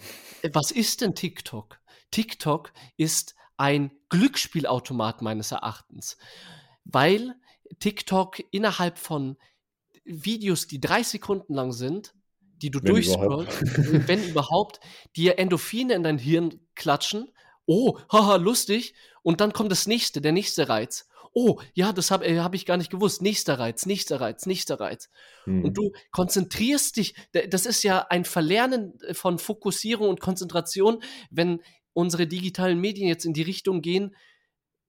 Was ist denn TikTok? TikTok ist ein Glücksspielautomat meines Erachtens, weil TikTok innerhalb von Videos, die drei Sekunden lang sind, die du durchscrollst, wenn überhaupt, dir Endorphine in dein Hirn klatschen. Oh, haha, lustig. Und dann kommt das nächste, der nächste Reiz. Oh, ja, das habe äh, hab ich gar nicht gewusst. Nächster Reiz, nächster Reiz, nächster Reiz. Hm. Und du konzentrierst dich. Das ist ja ein Verlernen von Fokussierung und Konzentration, wenn unsere digitalen Medien jetzt in die Richtung gehen,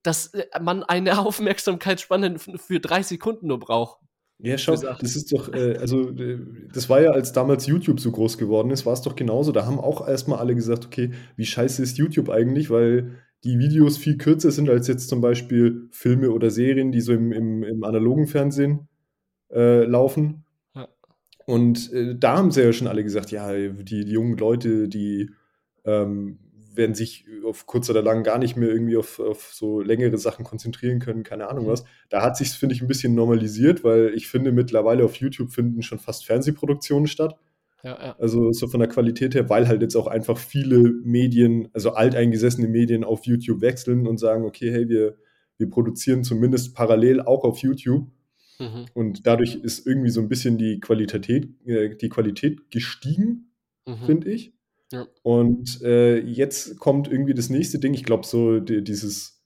dass äh, man eine Aufmerksamkeitsspanne für drei Sekunden nur braucht. Ja, schau, das ist doch, äh, also äh, das war ja, als damals YouTube so groß geworden ist, war es doch genauso. Da haben auch erstmal alle gesagt, okay, wie scheiße ist YouTube eigentlich, weil die Videos viel kürzer sind als jetzt zum Beispiel Filme oder Serien, die so im, im, im analogen Fernsehen äh, laufen. Ja. Und äh, da haben sie ja schon alle gesagt, ja, die, die jungen Leute, die ähm, werden sich auf kurz oder lang gar nicht mehr irgendwie auf, auf so längere Sachen konzentrieren können, keine Ahnung mhm. was. Da hat sich finde ich, ein bisschen normalisiert, weil ich finde, mittlerweile auf YouTube finden schon fast Fernsehproduktionen statt. Ja, ja. Also so von der Qualität her, weil halt jetzt auch einfach viele Medien, also alteingesessene Medien auf YouTube wechseln und sagen, okay, hey, wir, wir produzieren zumindest parallel auch auf YouTube. Mhm. Und dadurch ist irgendwie so ein bisschen die Qualität, äh, die Qualität gestiegen, mhm. finde ich. Ja. Und äh, jetzt kommt irgendwie das nächste Ding. Ich glaube, so die, dieses,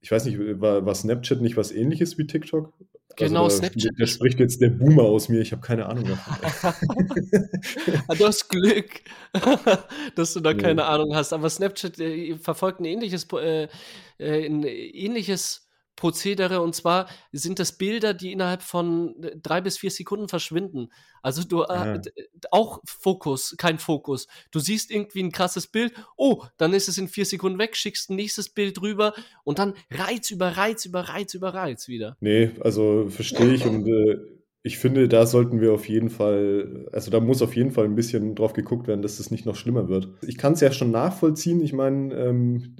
ich weiß nicht, war, war, Snapchat nicht was ähnliches wie TikTok? Genau, also da, Snapchat. Da spricht jetzt der Boomer aus mir. Ich habe keine Ahnung davon. Ah, du hast Glück, dass du da ja. keine Ahnung hast. Aber Snapchat äh, verfolgt ein ähnliches, äh, äh ein ähnliches Prozedere und zwar sind das Bilder, die innerhalb von äh, drei bis vier Sekunden verschwinden. Also du äh, auch Fokus, kein Fokus. Du siehst irgendwie ein krasses Bild, oh, dann ist es in vier Sekunden weg, schickst ein nächstes Bild rüber und dann Reiz über Reiz über Reiz über Reiz wieder. Nee, also verstehe ich und äh, ich finde, da sollten wir auf jeden Fall, also da muss auf jeden Fall ein bisschen drauf geguckt werden, dass das nicht noch schlimmer wird. Ich kann es ja schon nachvollziehen. Ich meine, ähm,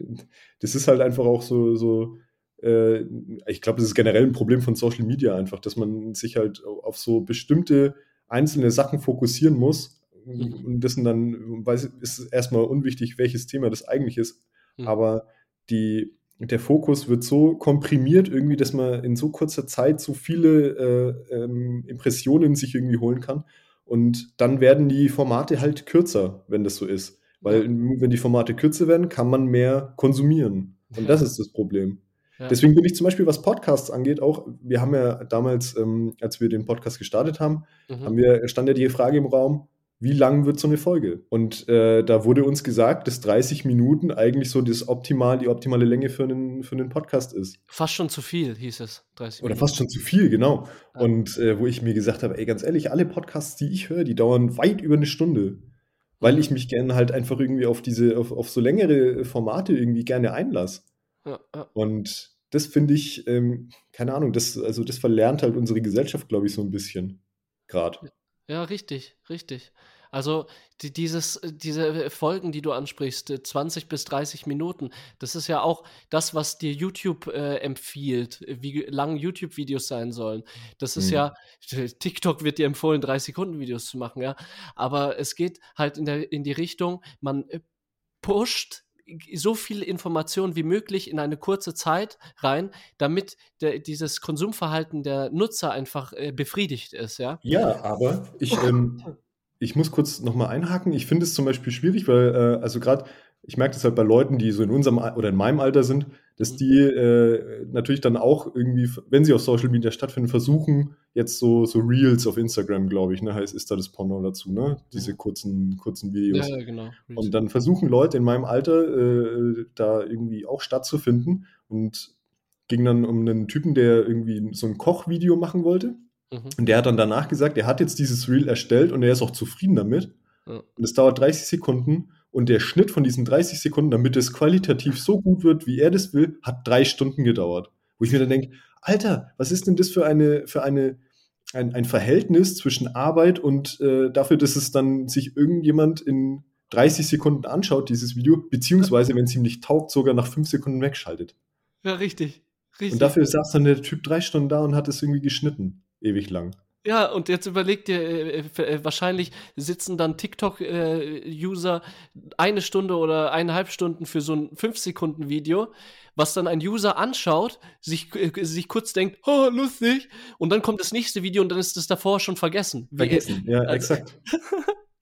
das ist halt einfach auch so, so äh, ich glaube, das ist generell ein Problem von Social Media einfach, dass man sich halt auf so bestimmte einzelne Sachen fokussieren muss. Mhm. Und dessen dann weiß, ist es erstmal unwichtig, welches Thema das eigentlich ist. Mhm. Aber die, der Fokus wird so komprimiert irgendwie, dass man in so kurzer Zeit so viele äh, ähm, Impressionen sich irgendwie holen kann. Und dann werden die Formate halt kürzer, wenn das so ist. Weil wenn die Formate kürzer werden, kann man mehr konsumieren. Und das ist das Problem. Ja. Deswegen bin ich zum Beispiel, was Podcasts angeht, auch, wir haben ja damals, ähm, als wir den Podcast gestartet haben, mhm. haben wir, stand ja die Frage im Raum, wie lang wird so eine Folge? Und äh, da wurde uns gesagt, dass 30 Minuten eigentlich so das optimal, die optimale Länge für einen, für einen Podcast ist. Fast schon zu viel, hieß es. 30 Oder fast schon zu viel, genau. Ja. Und äh, wo ich mir gesagt habe, ey, ganz ehrlich, alle Podcasts, die ich höre, die dauern weit über eine Stunde. Weil mhm. ich mich gerne halt einfach irgendwie auf diese, auf, auf so längere Formate irgendwie gerne einlasse. Ja, ja. Und das finde ich, ähm, keine Ahnung, das, also das verlernt halt unsere Gesellschaft, glaube ich, so ein bisschen. Gerade. Ja, richtig, richtig. Also die, dieses, diese Folgen, die du ansprichst, 20 bis 30 Minuten, das ist ja auch das, was dir YouTube äh, empfiehlt, wie lang YouTube-Videos sein sollen. Das ist mhm. ja, TikTok wird dir empfohlen, 30 Sekunden Videos zu machen, ja. Aber es geht halt in, der, in die Richtung, man äh, pusht so viel Information wie möglich in eine kurze Zeit rein, damit der, dieses Konsumverhalten der Nutzer einfach äh, befriedigt ist, ja? Ja, aber ich, ähm, ich muss kurz nochmal einhaken. Ich finde es zum Beispiel schwierig, weil, äh, also gerade ich merke das halt bei Leuten, die so in unserem oder in meinem Alter sind, dass mhm. die äh, natürlich dann auch irgendwie, wenn sie auf Social Media stattfinden, versuchen, jetzt so, so Reels auf Instagram, glaube ich, ne, heißt ist da das Porno dazu, ne? Diese kurzen, kurzen Videos. Ja, ja genau. Und dann versuchen Leute in meinem Alter äh, da irgendwie auch stattzufinden und ging dann um einen Typen, der irgendwie so ein Kochvideo machen wollte. Mhm. Und der hat dann danach gesagt, er hat jetzt dieses Reel erstellt und er ist auch zufrieden damit. Ja. Und es dauert 30 Sekunden und der Schnitt von diesen 30 Sekunden, damit es qualitativ so gut wird, wie er das will, hat drei Stunden gedauert. Wo ich mir dann denke, Alter, was ist denn das für eine, für eine, ein, ein Verhältnis zwischen Arbeit und äh, dafür, dass es dann sich irgendjemand in 30 Sekunden anschaut, dieses Video, beziehungsweise, wenn es ihm nicht taugt, sogar nach fünf Sekunden wegschaltet. Ja, richtig. richtig. Und dafür saß dann der Typ drei Stunden da und hat es irgendwie geschnitten. Ewig lang. Ja, und jetzt überleg dir, äh, äh, wahrscheinlich sitzen dann TikTok-User äh, eine Stunde oder eineinhalb Stunden für so ein 5-Sekunden-Video, was dann ein User anschaut, sich, äh, sich kurz denkt, oh, lustig, und dann kommt das nächste Video und dann ist das davor schon vergessen. Vergessen, ja, also, exakt.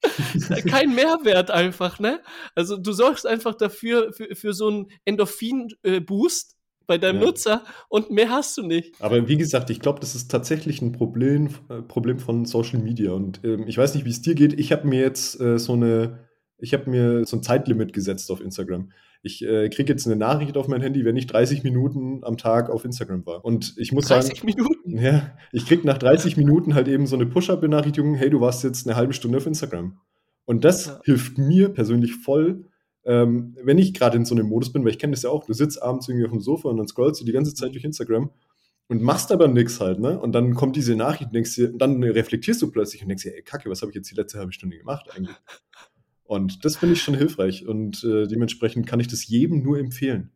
Kein Mehrwert einfach, ne? Also du sorgst einfach dafür, für, für so einen Endorphin-Boost, bei deinem ja. Nutzer und mehr hast du nicht. Aber wie gesagt, ich glaube, das ist tatsächlich ein Problem, äh, Problem von Social Media. Und ähm, ich weiß nicht, wie es dir geht. Ich habe mir jetzt äh, so eine, ich habe mir so ein Zeitlimit gesetzt auf Instagram. Ich äh, kriege jetzt eine Nachricht auf mein Handy, wenn ich 30 Minuten am Tag auf Instagram war. Und ich muss 30 sagen, Minuten? Ja, ich kriege nach 30 Minuten halt eben so eine Push-Up-Benachrichtigung, hey, du warst jetzt eine halbe Stunde auf Instagram. Und das ja. hilft mir persönlich voll, ähm, wenn ich gerade in so einem Modus bin, weil ich kenne das ja auch, du sitzt abends irgendwie auf dem Sofa und dann scrollst du die ganze Zeit durch Instagram und machst aber nichts halt, ne? Und dann kommt diese Nachricht und denkst dir, dann reflektierst du plötzlich und denkst dir, ey, Kacke, was habe ich jetzt die letzte halbe Stunde gemacht eigentlich? Und das finde ich schon hilfreich und äh, dementsprechend kann ich das jedem nur empfehlen,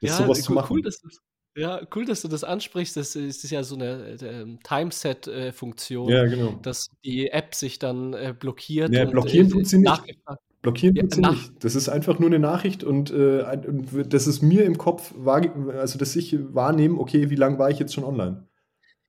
ja, sowas cool, zu machen. Cool, dass du, ja, cool, dass du das ansprichst. Das ist ja so eine äh, Timeset-Funktion, ja, genau. dass die App sich dann äh, blockiert. Ja, blockieren äh, tut sie. Blockieren sie ja, nicht. Das ist einfach nur eine Nachricht und äh, das ist mir im Kopf, also dass ich wahrnehme, okay, wie lange war ich jetzt schon online?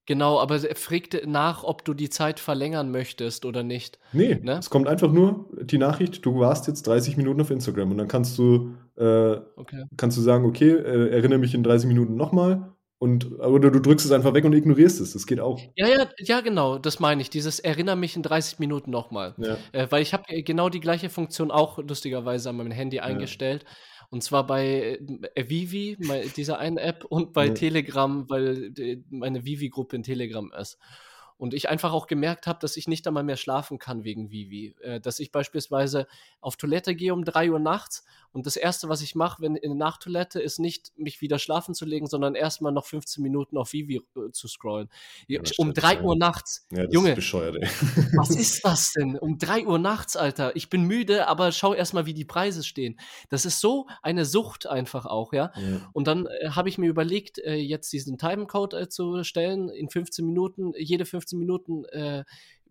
Genau, aber er fragt nach, ob du die Zeit verlängern möchtest oder nicht. Nee, ne? es kommt einfach nur die Nachricht, du warst jetzt 30 Minuten auf Instagram und dann kannst du, äh, okay. kannst du sagen, okay, äh, erinnere mich in 30 Minuten nochmal und, oder du drückst es einfach weg und ignorierst es. Das geht auch. Ja, ja, ja, genau, das meine ich. Dieses Erinner mich in 30 Minuten nochmal. Ja. Äh, weil ich habe genau die gleiche Funktion auch lustigerweise an meinem Handy eingestellt. Ja. Und zwar bei äh, Vivi, dieser einen App, und bei ja. Telegram, weil meine Vivi-Gruppe in Telegram ist. Und ich einfach auch gemerkt habe, dass ich nicht einmal mehr schlafen kann wegen Vivi. Äh, dass ich beispielsweise auf Toilette gehe um 3 Uhr nachts und das Erste, was ich mache, wenn in der Nachtoilette, ist nicht, mich wieder schlafen zu legen, sondern erstmal noch 15 Minuten auf Vivi äh, zu scrollen. Ja, um 3 Uhr nachts. Ja, Junge, ist bescheuert, was ist das denn? Um 3 Uhr nachts, Alter. Ich bin müde, aber schau erstmal, wie die Preise stehen. Das ist so eine Sucht einfach auch, ja. ja. Und dann äh, habe ich mir überlegt, äh, jetzt diesen Timecode äh, zu stellen, in 15 Minuten, jede 15 Minuten äh,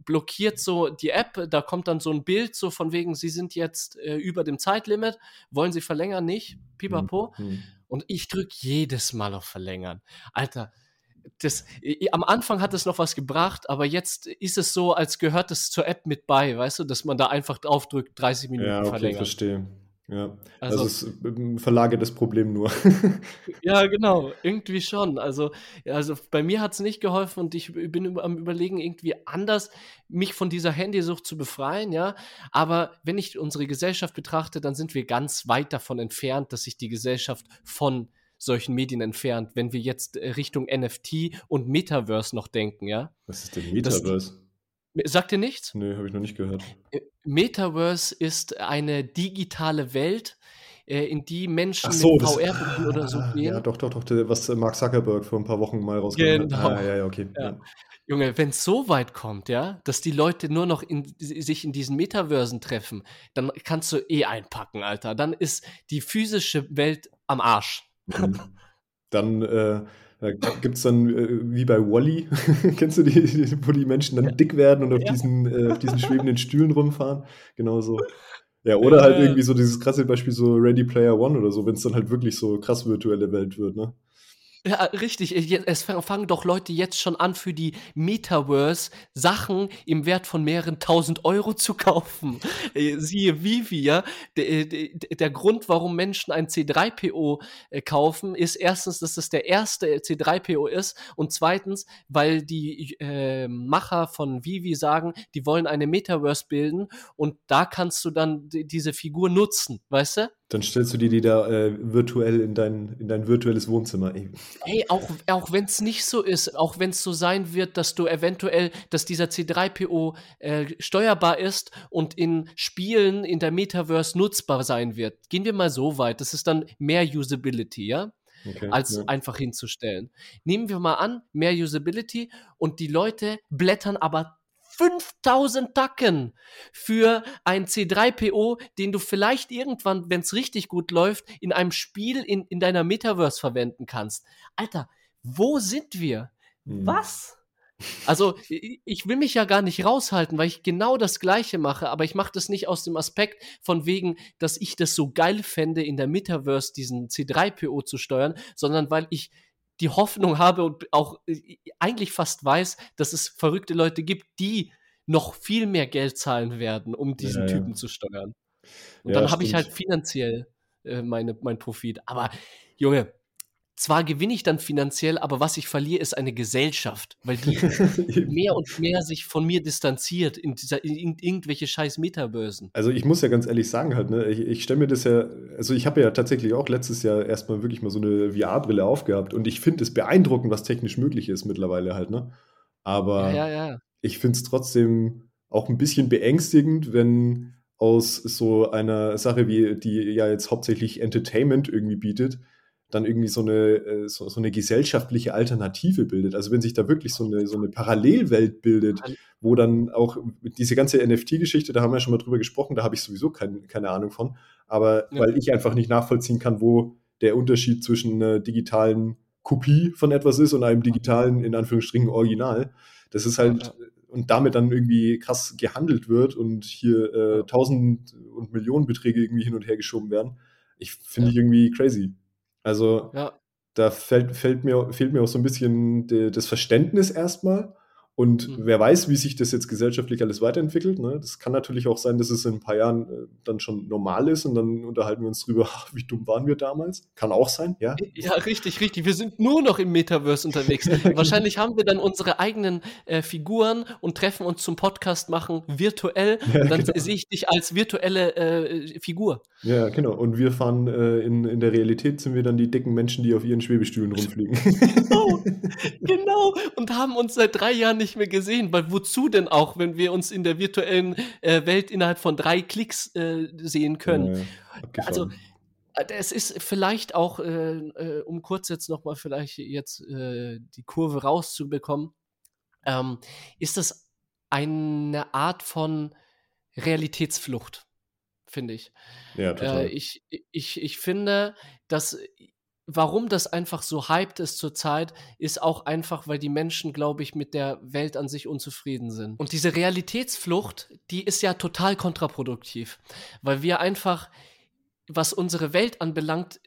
blockiert so die App, da kommt dann so ein Bild so von wegen, Sie sind jetzt äh, über dem Zeitlimit, wollen Sie verlängern, nicht, pipapo. Mhm. Und ich drücke jedes Mal auf Verlängern. Alter, das, am Anfang hat es noch was gebracht, aber jetzt ist es so, als gehört es zur App mit bei, weißt du, dass man da einfach draufdrückt, 30 Minuten ja, okay, verlängern. verstehe. Ja, also, also es ähm, verlagert das Problem nur. ja, genau, irgendwie schon. Also, also bei mir hat es nicht geholfen und ich bin am überlegen, irgendwie anders mich von dieser Handysucht zu befreien, ja. Aber wenn ich unsere Gesellschaft betrachte, dann sind wir ganz weit davon entfernt, dass sich die Gesellschaft von solchen Medien entfernt, wenn wir jetzt äh, Richtung NFT und Metaverse noch denken, ja. Was ist denn Metaverse? Das, sagt ihr nichts? Nee, habe ich noch nicht gehört. Äh, Metaverse ist eine digitale Welt, äh, in die Menschen so, mit VR oder so gehen. Ja, doch, doch, doch, was Mark Zuckerberg vor ein paar Wochen mal rausgekommen genau. hat. Ah, ja, ja, okay. Ja. Ja. Junge, wenn es so weit kommt, ja, dass die Leute nur noch in, sich in diesen Metaversen treffen, dann kannst du eh einpacken, Alter. Dann ist die physische Welt am Arsch. Mhm. Dann äh, gibt es dann äh, wie bei Wally, kennst du die, wo die Menschen dann dick werden und auf, ja. diesen, äh, auf diesen schwebenden Stühlen rumfahren? Genau so. Ja, oder halt irgendwie so dieses krasse Beispiel so Ready Player One oder so, wenn es dann halt wirklich so krass virtuelle Welt wird, ne? Ja, richtig. Es fangen doch Leute jetzt schon an, für die Metaverse Sachen im Wert von mehreren tausend Euro zu kaufen. Äh, siehe Vivi, ja. Der, äh, der, Grund, warum Menschen ein C3PO äh, kaufen, ist erstens, dass es der erste C3PO ist und zweitens, weil die äh, Macher von Vivi sagen, die wollen eine Metaverse bilden und da kannst du dann diese Figur nutzen, weißt du? Dann stellst du dir die da äh, virtuell in dein, in dein virtuelles Wohnzimmer. Ey, Ey auch, auch wenn es nicht so ist, auch wenn es so sein wird, dass du eventuell, dass dieser C3PO äh, steuerbar ist und in Spielen in der Metaverse nutzbar sein wird. Gehen wir mal so weit. Das ist dann mehr Usability, ja? Okay, als ja. einfach hinzustellen. Nehmen wir mal an, mehr Usability und die Leute blättern aber 5000 Tacken für ein C3PO, den du vielleicht irgendwann, wenn es richtig gut läuft, in einem Spiel in, in deiner Metaverse verwenden kannst. Alter, wo sind wir? Hm. Was? Also, ich will mich ja gar nicht raushalten, weil ich genau das Gleiche mache, aber ich mache das nicht aus dem Aspekt von wegen, dass ich das so geil fände, in der Metaverse diesen C3PO zu steuern, sondern weil ich die Hoffnung habe und auch äh, eigentlich fast weiß, dass es verrückte Leute gibt, die noch viel mehr Geld zahlen werden, um diesen ja, Typen ja. zu steuern. Und ja, dann habe ich halt finanziell äh, meine, mein Profit. Aber Junge, zwar gewinne ich dann finanziell, aber was ich verliere, ist eine Gesellschaft, weil die mehr und mehr sich von mir distanziert in, dieser, in irgendwelche scheiß Metabörsen. Also ich muss ja ganz ehrlich sagen halt, ne, ich, ich stelle mir das ja, also ich habe ja tatsächlich auch letztes Jahr erstmal wirklich mal so eine VR-Brille aufgehabt und ich finde es beeindruckend, was technisch möglich ist mittlerweile halt, ne? Aber ja, ja, ja. ich finde es trotzdem auch ein bisschen beängstigend, wenn aus so einer Sache wie, die ja jetzt hauptsächlich Entertainment irgendwie bietet, dann irgendwie so eine, äh, so, so, eine gesellschaftliche Alternative bildet. Also wenn sich da wirklich so eine, so eine Parallelwelt bildet, wo dann auch diese ganze NFT-Geschichte, da haben wir ja schon mal drüber gesprochen, da habe ich sowieso kein, keine Ahnung von, aber ja. weil ich einfach nicht nachvollziehen kann, wo der Unterschied zwischen einer digitalen Kopie von etwas ist und einem digitalen, in Anführungsstrichen, Original. Das ist halt, und damit dann irgendwie krass gehandelt wird und hier äh, tausend und Millionen Beträge irgendwie hin und her geschoben werden. Ich finde ja. ich irgendwie crazy. Also ja. da fällt, fällt mir, fehlt mir auch so ein bisschen de, das Verständnis erstmal. Und mhm. wer weiß, wie sich das jetzt gesellschaftlich alles weiterentwickelt. Ne? Das kann natürlich auch sein, dass es in ein paar Jahren äh, dann schon normal ist und dann unterhalten wir uns drüber, ach, wie dumm waren wir damals. Kann auch sein, ja. Ja, richtig, richtig. Wir sind nur noch im Metaverse unterwegs. Wahrscheinlich haben wir dann unsere eigenen äh, Figuren und treffen uns zum Podcast machen virtuell. Ja, und dann genau. sehe ich dich als virtuelle äh, Figur. Ja, genau. Und wir fahren äh, in, in der Realität sind wir dann die dicken Menschen, die auf ihren Schwebestühlen rumfliegen. genau, genau. Und haben uns seit drei Jahren nicht nicht mehr gesehen, weil wozu denn auch, wenn wir uns in der virtuellen äh, Welt innerhalb von drei Klicks äh, sehen können? Ja, also äh, es ist vielleicht auch, äh, äh, um kurz jetzt nochmal vielleicht jetzt äh, die Kurve rauszubekommen, ähm, ist das eine Art von Realitätsflucht, finde ich. Ja, total. ich, ich, ich finde, dass warum das einfach so hyped ist zurzeit, ist auch einfach, weil die Menschen, glaube ich, mit der Welt an sich unzufrieden sind. Und diese Realitätsflucht, die ist ja total kontraproduktiv, weil wir einfach, was unsere Welt anbelangt,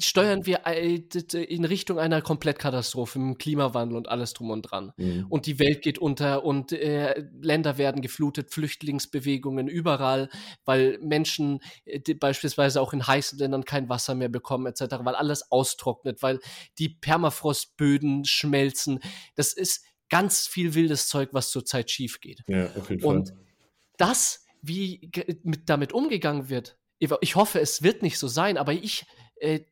steuern wir in Richtung einer Komplettkatastrophe im Klimawandel und alles drum und dran. Mhm. Und die Welt geht unter und äh, Länder werden geflutet, Flüchtlingsbewegungen überall, weil Menschen äh, beispielsweise auch in heißen Ländern kein Wasser mehr bekommen etc., weil alles austrocknet, weil die Permafrostböden schmelzen. Das ist ganz viel wildes Zeug, was zurzeit schief geht. Ja, auf jeden Fall. Und das, wie mit, damit umgegangen wird, ich hoffe, es wird nicht so sein, aber ich äh,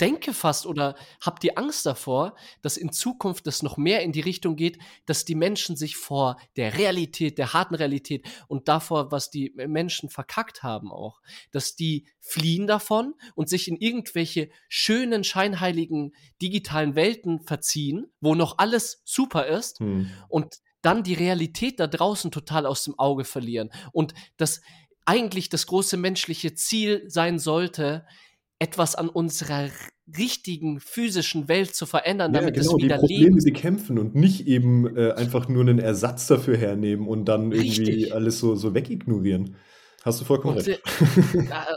denke fast oder habe die Angst davor, dass in Zukunft das noch mehr in die Richtung geht, dass die Menschen sich vor der Realität, der harten Realität und davor, was die Menschen verkackt haben auch, dass die fliehen davon und sich in irgendwelche schönen, scheinheiligen digitalen Welten verziehen, wo noch alles super ist hm. und dann die Realität da draußen total aus dem Auge verlieren und das eigentlich das große menschliche Ziel sein sollte, etwas an unserer richtigen physischen Welt zu verändern, damit ja, genau, es wieder die Probleme Leben bekämpfen und nicht eben äh, einfach nur einen Ersatz dafür hernehmen und dann irgendwie Richtig. alles so, so wegignorieren. Hast du vollkommen und, recht.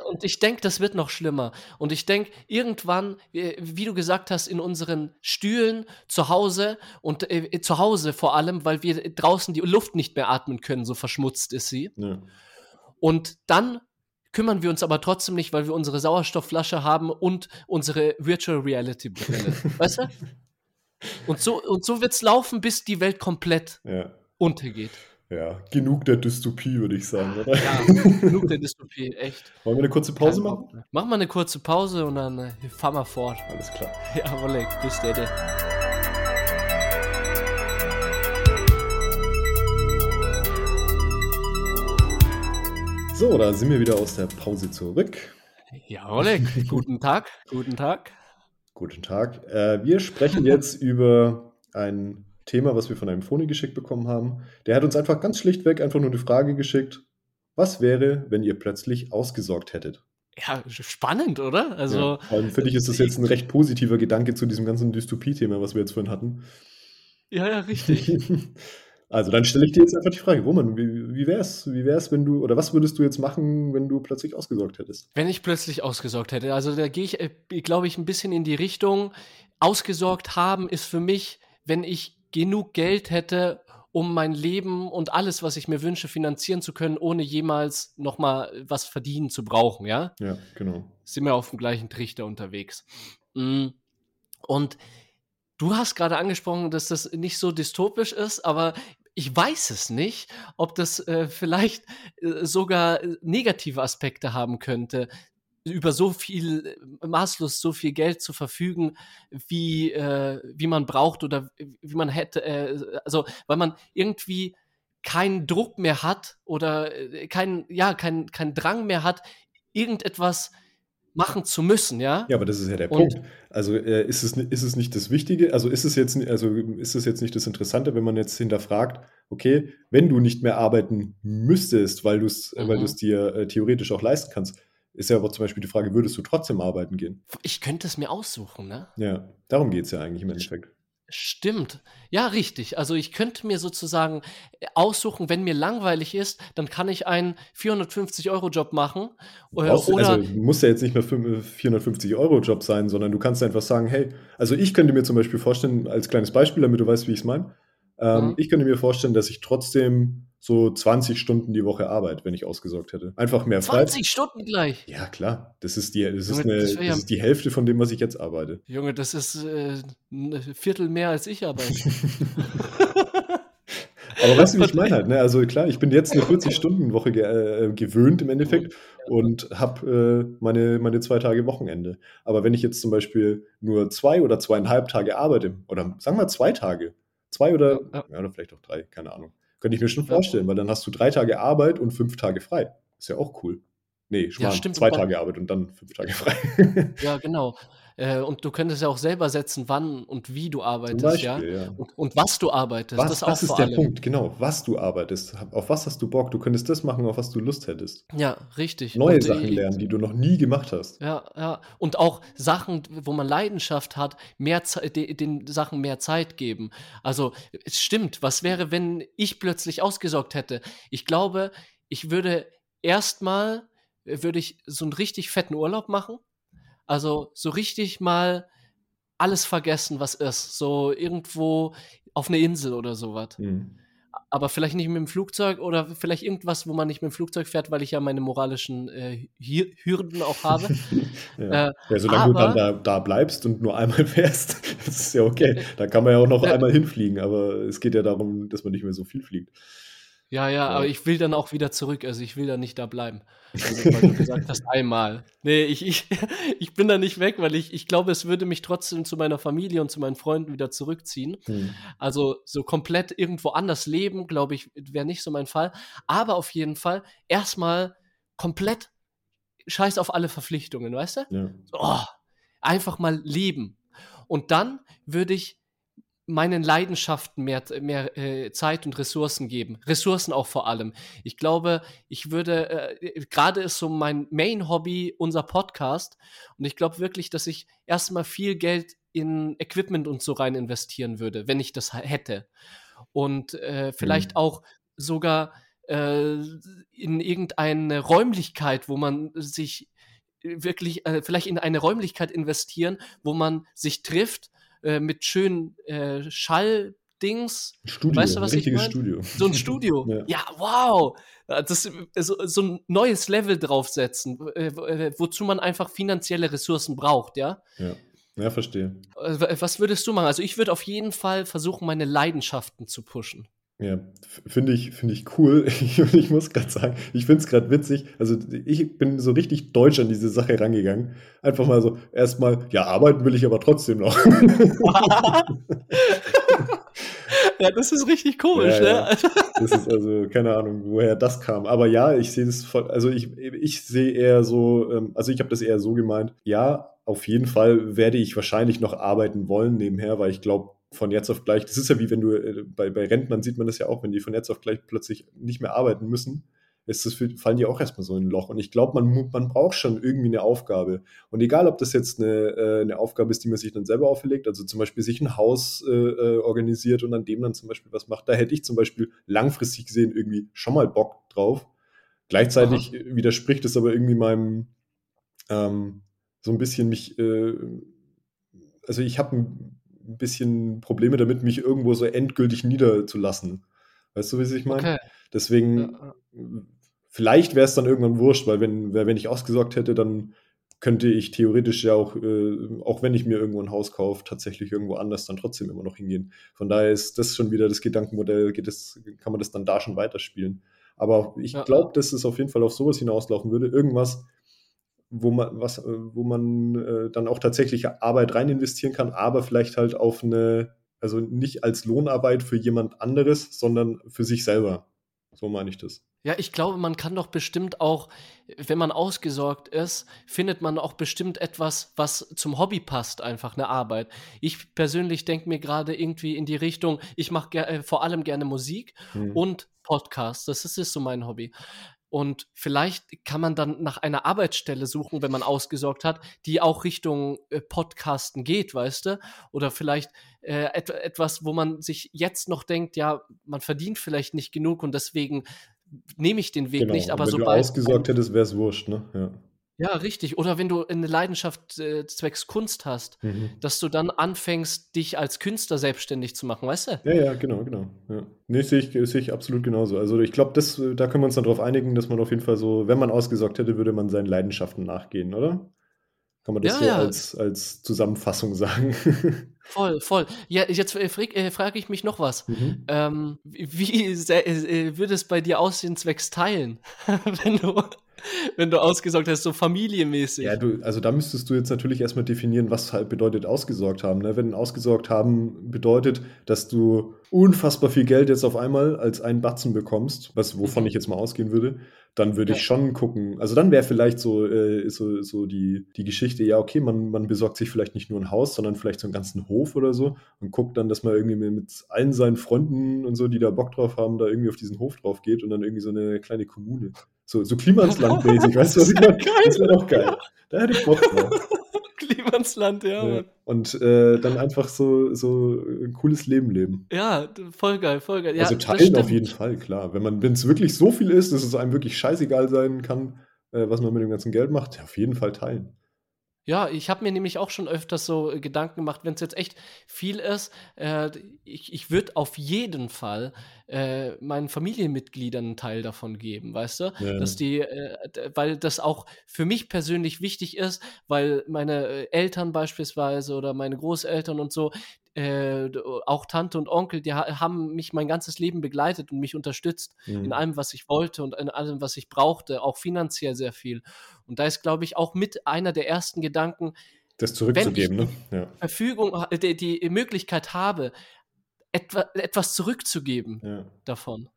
und ich denke, das wird noch schlimmer. Und ich denke, irgendwann, wie, wie, du gesagt hast, in unseren Stühlen zu Hause und äh, zu Hause vor allem, weil wir draußen die Luft nicht mehr atmen können, so verschmutzt ist sie. Ja. Und dann kümmern wir uns aber trotzdem nicht, weil wir unsere Sauerstoffflasche haben und unsere Virtual Reality Brille. weißt du? Und so, und so wird es laufen, bis die Welt komplett ja. untergeht. Ja, genug der Dystopie, würde ich sagen, oder? Ja, genug der Dystopie, echt. Wollen wir eine kurze Pause machen? Machen wir eine kurze Pause und dann äh, fahren wir fort. Alles klar. Ja, Oleg, bis dann. So, da sind wir wieder aus der Pause zurück. Ja, Oleg, guten Tag, guten Tag. Guten Tag. Äh, wir sprechen jetzt über ein Thema, was wir von einem Phony geschickt bekommen haben. Der hat uns einfach ganz schlichtweg einfach nur die Frage geschickt, was wäre, wenn ihr plötzlich ausgesorgt hättet? Ja, spannend, oder? Also, ja, vor allem finde ich, ist das jetzt ein recht positiver Gedanke zu diesem ganzen Dystopie-Thema, was wir jetzt vorhin hatten. Ja, ja, richtig. Also dann stelle ich dir jetzt einfach die Frage, Roman, wie, wie wär's, wie wär's, wenn du, oder was würdest du jetzt machen, wenn du plötzlich ausgesorgt hättest? Wenn ich plötzlich ausgesorgt hätte, also da gehe ich, äh, glaube ich, ein bisschen in die Richtung, ausgesorgt haben ist für mich, wenn ich genug Geld hätte, um mein Leben und alles, was ich mir wünsche, finanzieren zu können, ohne jemals nochmal was verdienen zu brauchen, ja? Ja, genau. Sind wir auf dem gleichen Trichter unterwegs. Mm. Und Du hast gerade angesprochen, dass das nicht so dystopisch ist, aber ich weiß es nicht, ob das äh, vielleicht äh, sogar äh, negative Aspekte haben könnte, über so viel äh, maßlos so viel Geld zu verfügen, wie äh, wie man braucht oder wie man hätte, äh, also weil man irgendwie keinen Druck mehr hat oder keinen ja keinen keinen Drang mehr hat, irgendetwas machen zu müssen, ja? Ja, aber das ist ja der und, Punkt. Also äh, ist, es, ist es nicht das Wichtige, also ist es jetzt, also ist es jetzt nicht das Interessante, wenn man jetzt hinterfragt, okay, wenn du nicht mehr arbeiten müsstest, weil du es mhm. weil dir äh, theoretisch auch leisten kannst, ist ja aber zum Beispiel die Frage, würdest du trotzdem arbeiten gehen? Ich könnte es mir aussuchen, ne? Ja, darum geht es ja eigentlich im Endeffekt. Stimmt. Ja, richtig. Also ich könnte mir sozusagen äh, aussuchen, wenn mir langweilig ist, dann kann ich einen 450-Euro-Job machen. Äh, Brauchst, oder also muss ja jetzt nicht mehr 450-Euro-Job sein, sondern du kannst einfach sagen, hey, also ich könnte mir zum Beispiel vorstellen, als kleines Beispiel, damit du weißt, wie ich es meine, ähm, mhm. ich könnte mir vorstellen, dass ich trotzdem so 20 Stunden die Woche Arbeit, wenn ich ausgesorgt hätte. Einfach mehr Freizeit. 20 Stunden gleich? Ja, klar. Das ist die, das Junge, ist, eine, das ist die Hälfte von dem, was ich jetzt arbeite. Junge, das ist äh, ein Viertel mehr, als ich arbeite. Aber weißt du, wie ich meine halt, ne? Also klar, ich bin jetzt eine 40-Stunden-Woche ge äh, gewöhnt im Endeffekt und habe äh, meine, meine zwei Tage Wochenende. Aber wenn ich jetzt zum Beispiel nur zwei oder zweieinhalb Tage arbeite, oder sagen wir zwei Tage, zwei oder, ja, ja. oder vielleicht auch drei, keine Ahnung, könnte ich mir schon vorstellen, weil dann hast du drei Tage Arbeit und fünf Tage frei. Ist ja auch cool. Nee, schon ja, stimmt, zwei Tage Arbeit und dann fünf Tage frei. ja, genau. Äh, und du könntest ja auch selber setzen, wann und wie du arbeitest, Beispiel, ja? ja. Und, und, was du arbeitest. Was, das, das ist der allem. Punkt, genau. Was du arbeitest. Auf was hast du Bock? Du könntest das machen, auf was du Lust hättest. Ja, richtig. Neue und, Sachen lernen, die du noch nie gemacht hast. Ja, ja. Und auch Sachen, wo man Leidenschaft hat, mehr den, den Sachen mehr Zeit geben. Also, es stimmt. Was wäre, wenn ich plötzlich ausgesorgt hätte? Ich glaube, ich würde erstmal würde ich so einen richtig fetten Urlaub machen Also so richtig mal alles vergessen, was ist. So irgendwo auf eine Insel oder sowas. Mhm aber vielleicht nicht mit dem Flugzeug oder vielleicht irgendwas, wo man nicht mit dem Flugzeug fährt, weil ich ja meine moralischen äh, Hürden auch habe. ja. Äh, ja. solange aber, du dann da, da, bleibst und nur einmal fährst, das ist ja okay. Da kann man ja auch noch äh, einmal hinfliegen, aber es geht ja darum, dass man nicht mehr so viel fliegt. Ja, ja, aber ich will dann auch wieder zurück. Also ich will da nicht da bleiben. Also, weil du gesagt hast, einmal. Nee, ich, ich, ich bin da nicht weg, weil ich, ich glaube, es würde mich trotzdem zu meiner Familie und zu meinen Freunden wieder zurückziehen. Hm. Also so komplett irgendwo anders leben, glaube ich, wäre nicht so mein Fall. Aber auf jeden Fall erstmal komplett scheiß auf alle Verpflichtungen, weißt du? Ja. Oh, einfach mal leben. Und dann würde ich meinen Leidenschaften mehr, mehr äh, Zeit und Ressourcen geben. Ressourcen auch vor allem. Ich glaube, ich würde, äh, gerade ist so mein Main-Hobby unser Podcast. Und ich glaube wirklich, dass ich erstmal viel Geld in Equipment und so rein investieren würde, wenn ich das hätte. Und äh, vielleicht mhm. auch sogar äh, in irgendeine Räumlichkeit, wo man sich wirklich, äh, vielleicht in eine Räumlichkeit investieren, wo man sich trifft äh, mit schönen äh, Schalldings. Studio, weißt du, was ein richtiges ich mein? Studio. So ein Studio. ja. ja. wow. Das, so, so ein neues Level draufsetzen, äh, äh, wozu man einfach finanzielle Ressourcen braucht, ja? Ja. Ja, verstehe. Was würdest du machen? Also ich würde auf jeden Fall versuchen, meine Leidenschaften zu pushen. Ja, finde ich, finde ich cool. Ich, ich muss gerade sagen, ich finde es gerade witzig. Also ich bin so richtig deutsch an diese Sache rangegangen. Einfach mal so, erstmal, ja, arbeiten will ich aber trotzdem noch. ja, das ist richtig komisch, ja, ja. ne? Das ist also, keine Ahnung, woher das kam. Aber ja, ich sehe das voll, also ich, ich sehe eher so, ähm, also ich habe das eher so gemeint, ja, auf jeden Fall werde ich wahrscheinlich noch arbeiten wollen nebenher, weil ich glaube, von jetzt auf gleich, das ist ja wie wenn du, äh, bei, bei Rentnern sieht man das ja auch, wenn die von jetzt auf gleich plötzlich nicht mehr arbeiten müssen, ist das für, fallen die auch erstmal so in ein Loch. Und ich glaube, man, man braucht schon irgendwie eine Aufgabe. Und egal, ob das jetzt eine, äh, eine Aufgabe ist, die man sich dann selber auferlegt, also zum Beispiel sich ein Haus äh, äh, organisiert und an dem dann zum Beispiel was macht, da hätte ich zum Beispiel langfristig gesehen irgendwie schon mal Bock drauf. Gleichzeitig Aha. widerspricht es aber irgendwie meinem ähm, so ein bisschen mich, äh, also ich habe ein ein bisschen Probleme damit, mich irgendwo so endgültig niederzulassen. Weißt du, wie ich meine? Okay. Deswegen, ja. vielleicht wäre es dann irgendwann wurscht, weil wenn, wenn ich ausgesorgt hätte, dann könnte ich theoretisch ja auch, äh, auch wenn ich mir irgendwo ein Haus kaufe, tatsächlich irgendwo anders dann trotzdem immer noch hingehen. Von daher ist das schon wieder das Gedankenmodell, geht das, kann man das dann da schon weiterspielen. Aber ich ja. glaube, dass es auf jeden Fall auf sowas hinauslaufen würde. Irgendwas, wo man, was, äh, wo man äh, dann auch tatsächlich Arbeit rein investieren kann, aber vielleicht halt auf eine, also nicht als Lohnarbeit für jemand anderes, sondern für sich selber. So meine ich das. Ja, ich glaube, man kann doch bestimmt auch, wenn man ausgesorgt ist, findet man auch bestimmt etwas, was zum Hobby passt, einfach eine Arbeit. Ich persönlich denke mir gerade irgendwie in die Richtung, ich mache äh, vor allem gerne Musik hm. und Podcasts. Das ist, ist so mein Hobby. Und vielleicht kann man dann nach einer Arbeitsstelle suchen, wenn man ausgesorgt hat, die auch Richtung äh, Podcasten geht, weißt du? Oder vielleicht äh, et etwas, wo man sich jetzt noch denkt, ja, man verdient vielleicht nicht genug und deswegen nehme ich den Weg genau. nicht. Aber sobald. Wenn du ausgesorgt hättest, wäre es wurscht, ne? Ja. Ja, richtig. Oder wenn du eine Leidenschaft äh, zwecks Kunst hast, mhm. dass du dann anfängst, dich als Künstler selbstständig zu machen, weißt du? Ja, ja, genau, genau. Ja. Nee, sehe ich, seh ich absolut genauso. Also ich glaube, da können wir uns dann darauf einigen, dass man auf jeden Fall so, wenn man ausgesorgt hätte, würde man seinen Leidenschaften nachgehen, oder? Kann man das ja, so ja. Als, als Zusammenfassung sagen? Voll, voll. Ja, jetzt äh, äh, frage ich mich noch was. Mhm. Ähm, wie äh, würde es bei dir aussehen, zwecks Teilen? wenn du wenn du ausgesorgt hast, so familienmäßig. Ja, du, also da müsstest du jetzt natürlich erstmal definieren, was halt bedeutet ausgesorgt haben. Ne? Wenn ausgesorgt haben bedeutet, dass du unfassbar viel Geld jetzt auf einmal als einen Batzen bekommst, was, wovon mhm. ich jetzt mal ausgehen würde, dann würde ja. ich schon gucken. Also dann wäre vielleicht so, äh, so, so die, die Geschichte, ja, okay, man, man besorgt sich vielleicht nicht nur ein Haus, sondern vielleicht so einen ganzen Hof oder so und guckt dann, dass man irgendwie mit allen seinen Freunden und so, die da Bock drauf haben, da irgendwie auf diesen Hof drauf geht und dann irgendwie so eine kleine Kommune. So, so Klimasland-mäßig, weißt du, was ich meine? Das wäre doch geil. Da hätte ich Bock drauf. Klimansland, ja. ja. Und äh, dann einfach so, so ein cooles Leben leben. Ja, voll geil, voll geil. Ja, also teilen auf jeden Fall, klar. Wenn es wirklich so viel ist, dass es einem wirklich scheißegal sein kann, äh, was man mit dem ganzen Geld macht, ja, auf jeden Fall teilen. Ja, ich habe mir nämlich auch schon öfters so äh, Gedanken gemacht, wenn es jetzt echt viel ist, äh, ich, ich würde auf jeden Fall äh, meinen Familienmitgliedern einen Teil davon geben, weißt du? Ja. Dass die, äh, weil das auch für mich persönlich wichtig ist, weil meine äh, Eltern beispielsweise oder meine Großeltern und so, äh, auch Tante und Onkel, die ha haben mich mein ganzes Leben begleitet und mich unterstützt mhm. in allem, was ich wollte und in allem, was ich brauchte, auch finanziell sehr viel. Und da ist, glaube ich, auch mit einer der ersten Gedanken, das zurückzugeben, wenn ich ne? Ja. Verfügung, die, die, Möglichkeit habe, etwa, etwas zurückzugeben ja. davon.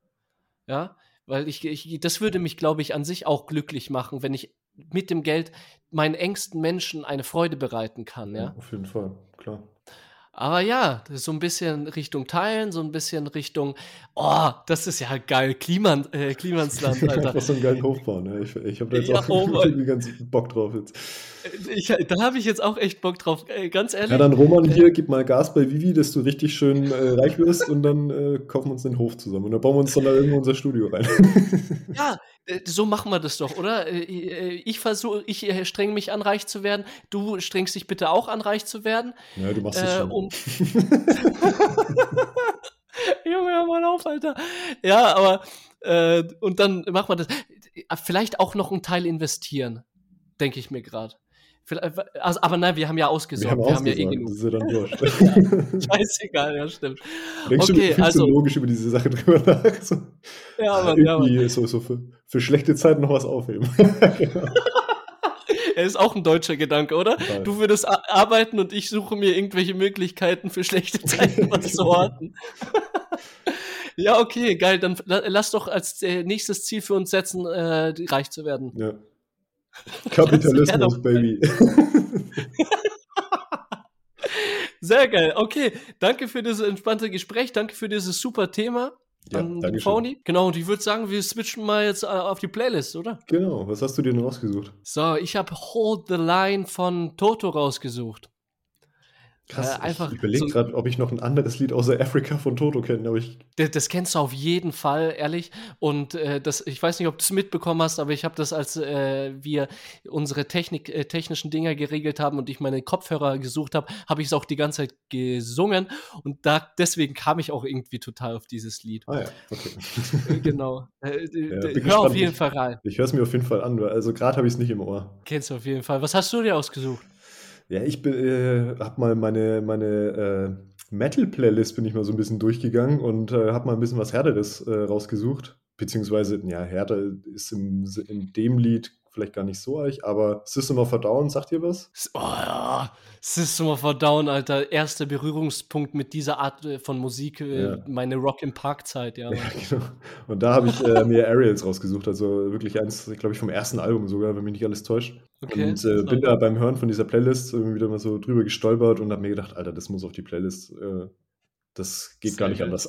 Ja, weil ich, ich, das würde mich, glaube ich, an sich auch glücklich machen, wenn ich mit dem Geld meinen engsten Menschen eine Freude bereiten kann. Ja, ja auf jeden Fall, klar. Aber ja, so ein bisschen Richtung Teilen, so ein bisschen Richtung, oh, das ist ja geil, Kliman, äh, Klimansland, Alter. Einfach so einen geilen Hochbau, ne? Ich, ich habe da jetzt ja, auch oh irgendwie ganz Bock drauf jetzt. Ich, da habe ich jetzt auch echt Bock drauf, ganz ehrlich. Ja, dann Roman hier, gib mal Gas bei Vivi, dass du richtig schön äh, reich wirst und dann äh, kaufen wir uns den Hof zusammen und dann bauen wir uns dann da irgendwo unser Studio rein. ja, äh, so machen wir das doch, oder? Äh, äh, ich versuche, ich streng mich an, reich zu werden. Du strengst dich bitte auch an, reich zu werden. Ja, du machst es äh, schon. Um Junge, hör mal auf, Alter. Ja, aber äh, und dann machen wir das. Vielleicht auch noch einen Teil investieren, denke ich mir gerade. Also, aber nein, wir haben ja ausgesorgt. Wir haben, wir haben ja eh. Das ist ja dann wurscht. Scheißegal, ja, stimmt. Denkst okay, du also, so logisch über diese Sache drüber nach? So, ja, aber ja, so, so für, für schlechte Zeiten noch was aufheben. genau. Er ist auch ein deutscher Gedanke, oder? Total. Du würdest arbeiten und ich suche mir irgendwelche Möglichkeiten für schlechte Zeiten was zu horten. ja, okay, geil. Dann lass doch als äh, nächstes Ziel für uns setzen, äh, reich zu werden. Ja. Kapitalismus, Baby. Sehr geil. Okay, danke für dieses entspannte Gespräch. Danke für dieses super Thema. Ja, danke schön. Genau, und ich würde sagen, wir switchen mal jetzt äh, auf die Playlist, oder? Genau, was hast du dir denn rausgesucht? So, ich habe Hold the Line von Toto rausgesucht. Krass, äh, ich überlege so, gerade, ob ich noch ein anderes Lied außer Africa von Toto kenne, aber ich. Das, das, kennst du auf jeden Fall, ehrlich. Und äh, das, ich weiß nicht, ob du es mitbekommen hast, aber ich habe das, als äh, wir unsere Technik, äh, technischen Dinger geregelt haben und ich meine Kopfhörer gesucht habe, habe ich es auch die ganze Zeit gesungen. Und da, deswegen kam ich auch irgendwie total auf dieses Lied. Ah ja, okay. Äh, genau. Äh, ja, hör auf jeden Fall rein. Ich, ich höre es mir auf jeden Fall an, also gerade habe ich es nicht im Ohr. Kennst du auf jeden Fall. Was hast du dir ausgesucht? Ja, ich äh, habe mal meine, meine äh, Metal-Playlist bin ich mal so ein bisschen durchgegangen und äh, habe mal ein bisschen was Härteres äh, rausgesucht. Beziehungsweise, ja, härter ist im, in dem Lied vielleicht gar nicht so euch, aber System of a Down, sagt ihr was? Oh ja, System of a Down, Alter, erster Berührungspunkt mit dieser Art äh, von Musik, äh, ja. meine Rock im Park Zeit, ja. ja genau. Und da habe ich äh, mir Aerials rausgesucht, also wirklich eins, glaube ich, vom ersten Album sogar, wenn mich nicht alles täuscht. Okay, und äh, bin da beim Hören von dieser Playlist irgendwie wieder mal so drüber gestolpert und habe mir gedacht, Alter, das muss auf die Playlist. Äh, das geht sehr gar nicht anders.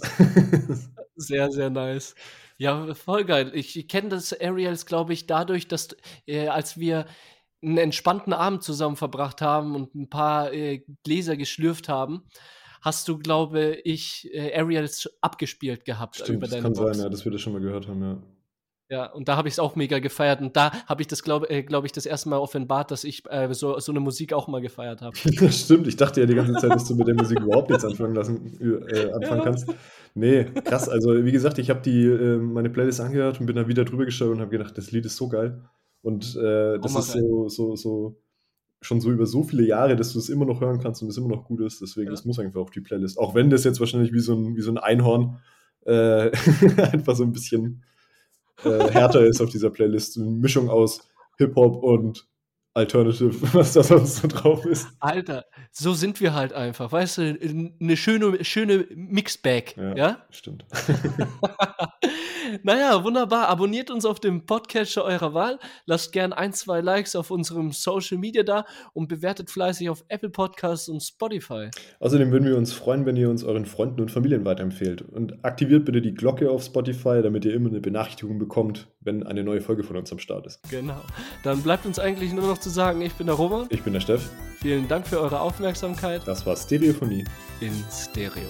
sehr, sehr nice. Ja, voll geil. Ich kenne das Aerials, glaube ich, dadurch, dass äh, als wir einen entspannten Abend zusammen verbracht haben und ein paar äh, Gläser geschlürft haben, hast du, glaube ich, äh, Aerials abgespielt gehabt Stimmt, über deine das kann Box. sein, ja, dass wir das schon mal gehört haben, ja. Ja, und da habe ich es auch mega gefeiert. Und da habe ich das, glaube äh, glaub ich, das erste Mal offenbart, dass ich äh, so, so eine Musik auch mal gefeiert habe. Stimmt, ich dachte ja die ganze Zeit, dass du mit der Musik überhaupt nichts anfangen, lassen, äh, anfangen ja. kannst. Nee, krass. Also, wie gesagt, ich habe die äh, meine Playlist angehört und bin da wieder drüber geschaut und habe gedacht, das Lied ist so geil. Und äh, das ist so, so, so schon so über so viele Jahre, dass du es immer noch hören kannst und es immer noch gut ist. Deswegen, ja. das muss einfach auf die Playlist. Auch wenn das jetzt wahrscheinlich wie so ein, wie so ein Einhorn äh, einfach so ein bisschen äh, härter ist auf dieser Playlist. Eine Mischung aus Hip-Hop und Alternative, was da sonst so drauf ist. Alter, so sind wir halt einfach, weißt du, eine schöne, schöne Mixbag, ja? ja? Stimmt. naja, wunderbar. Abonniert uns auf dem Podcatcher eurer Wahl. Lasst gern ein, zwei Likes auf unserem Social Media da und bewertet fleißig auf Apple Podcasts und Spotify. Außerdem würden wir uns freuen, wenn ihr uns euren Freunden und Familien weiterempfehlt. Und aktiviert bitte die Glocke auf Spotify, damit ihr immer eine Benachrichtigung bekommt, wenn eine neue Folge von uns am Start ist. Genau. Dann bleibt uns eigentlich nur noch zu sagen, ich bin der Roman. Ich bin der Steff. Vielen Dank für eure Aufmerksamkeit. Das war Stereophonie. In Stereo.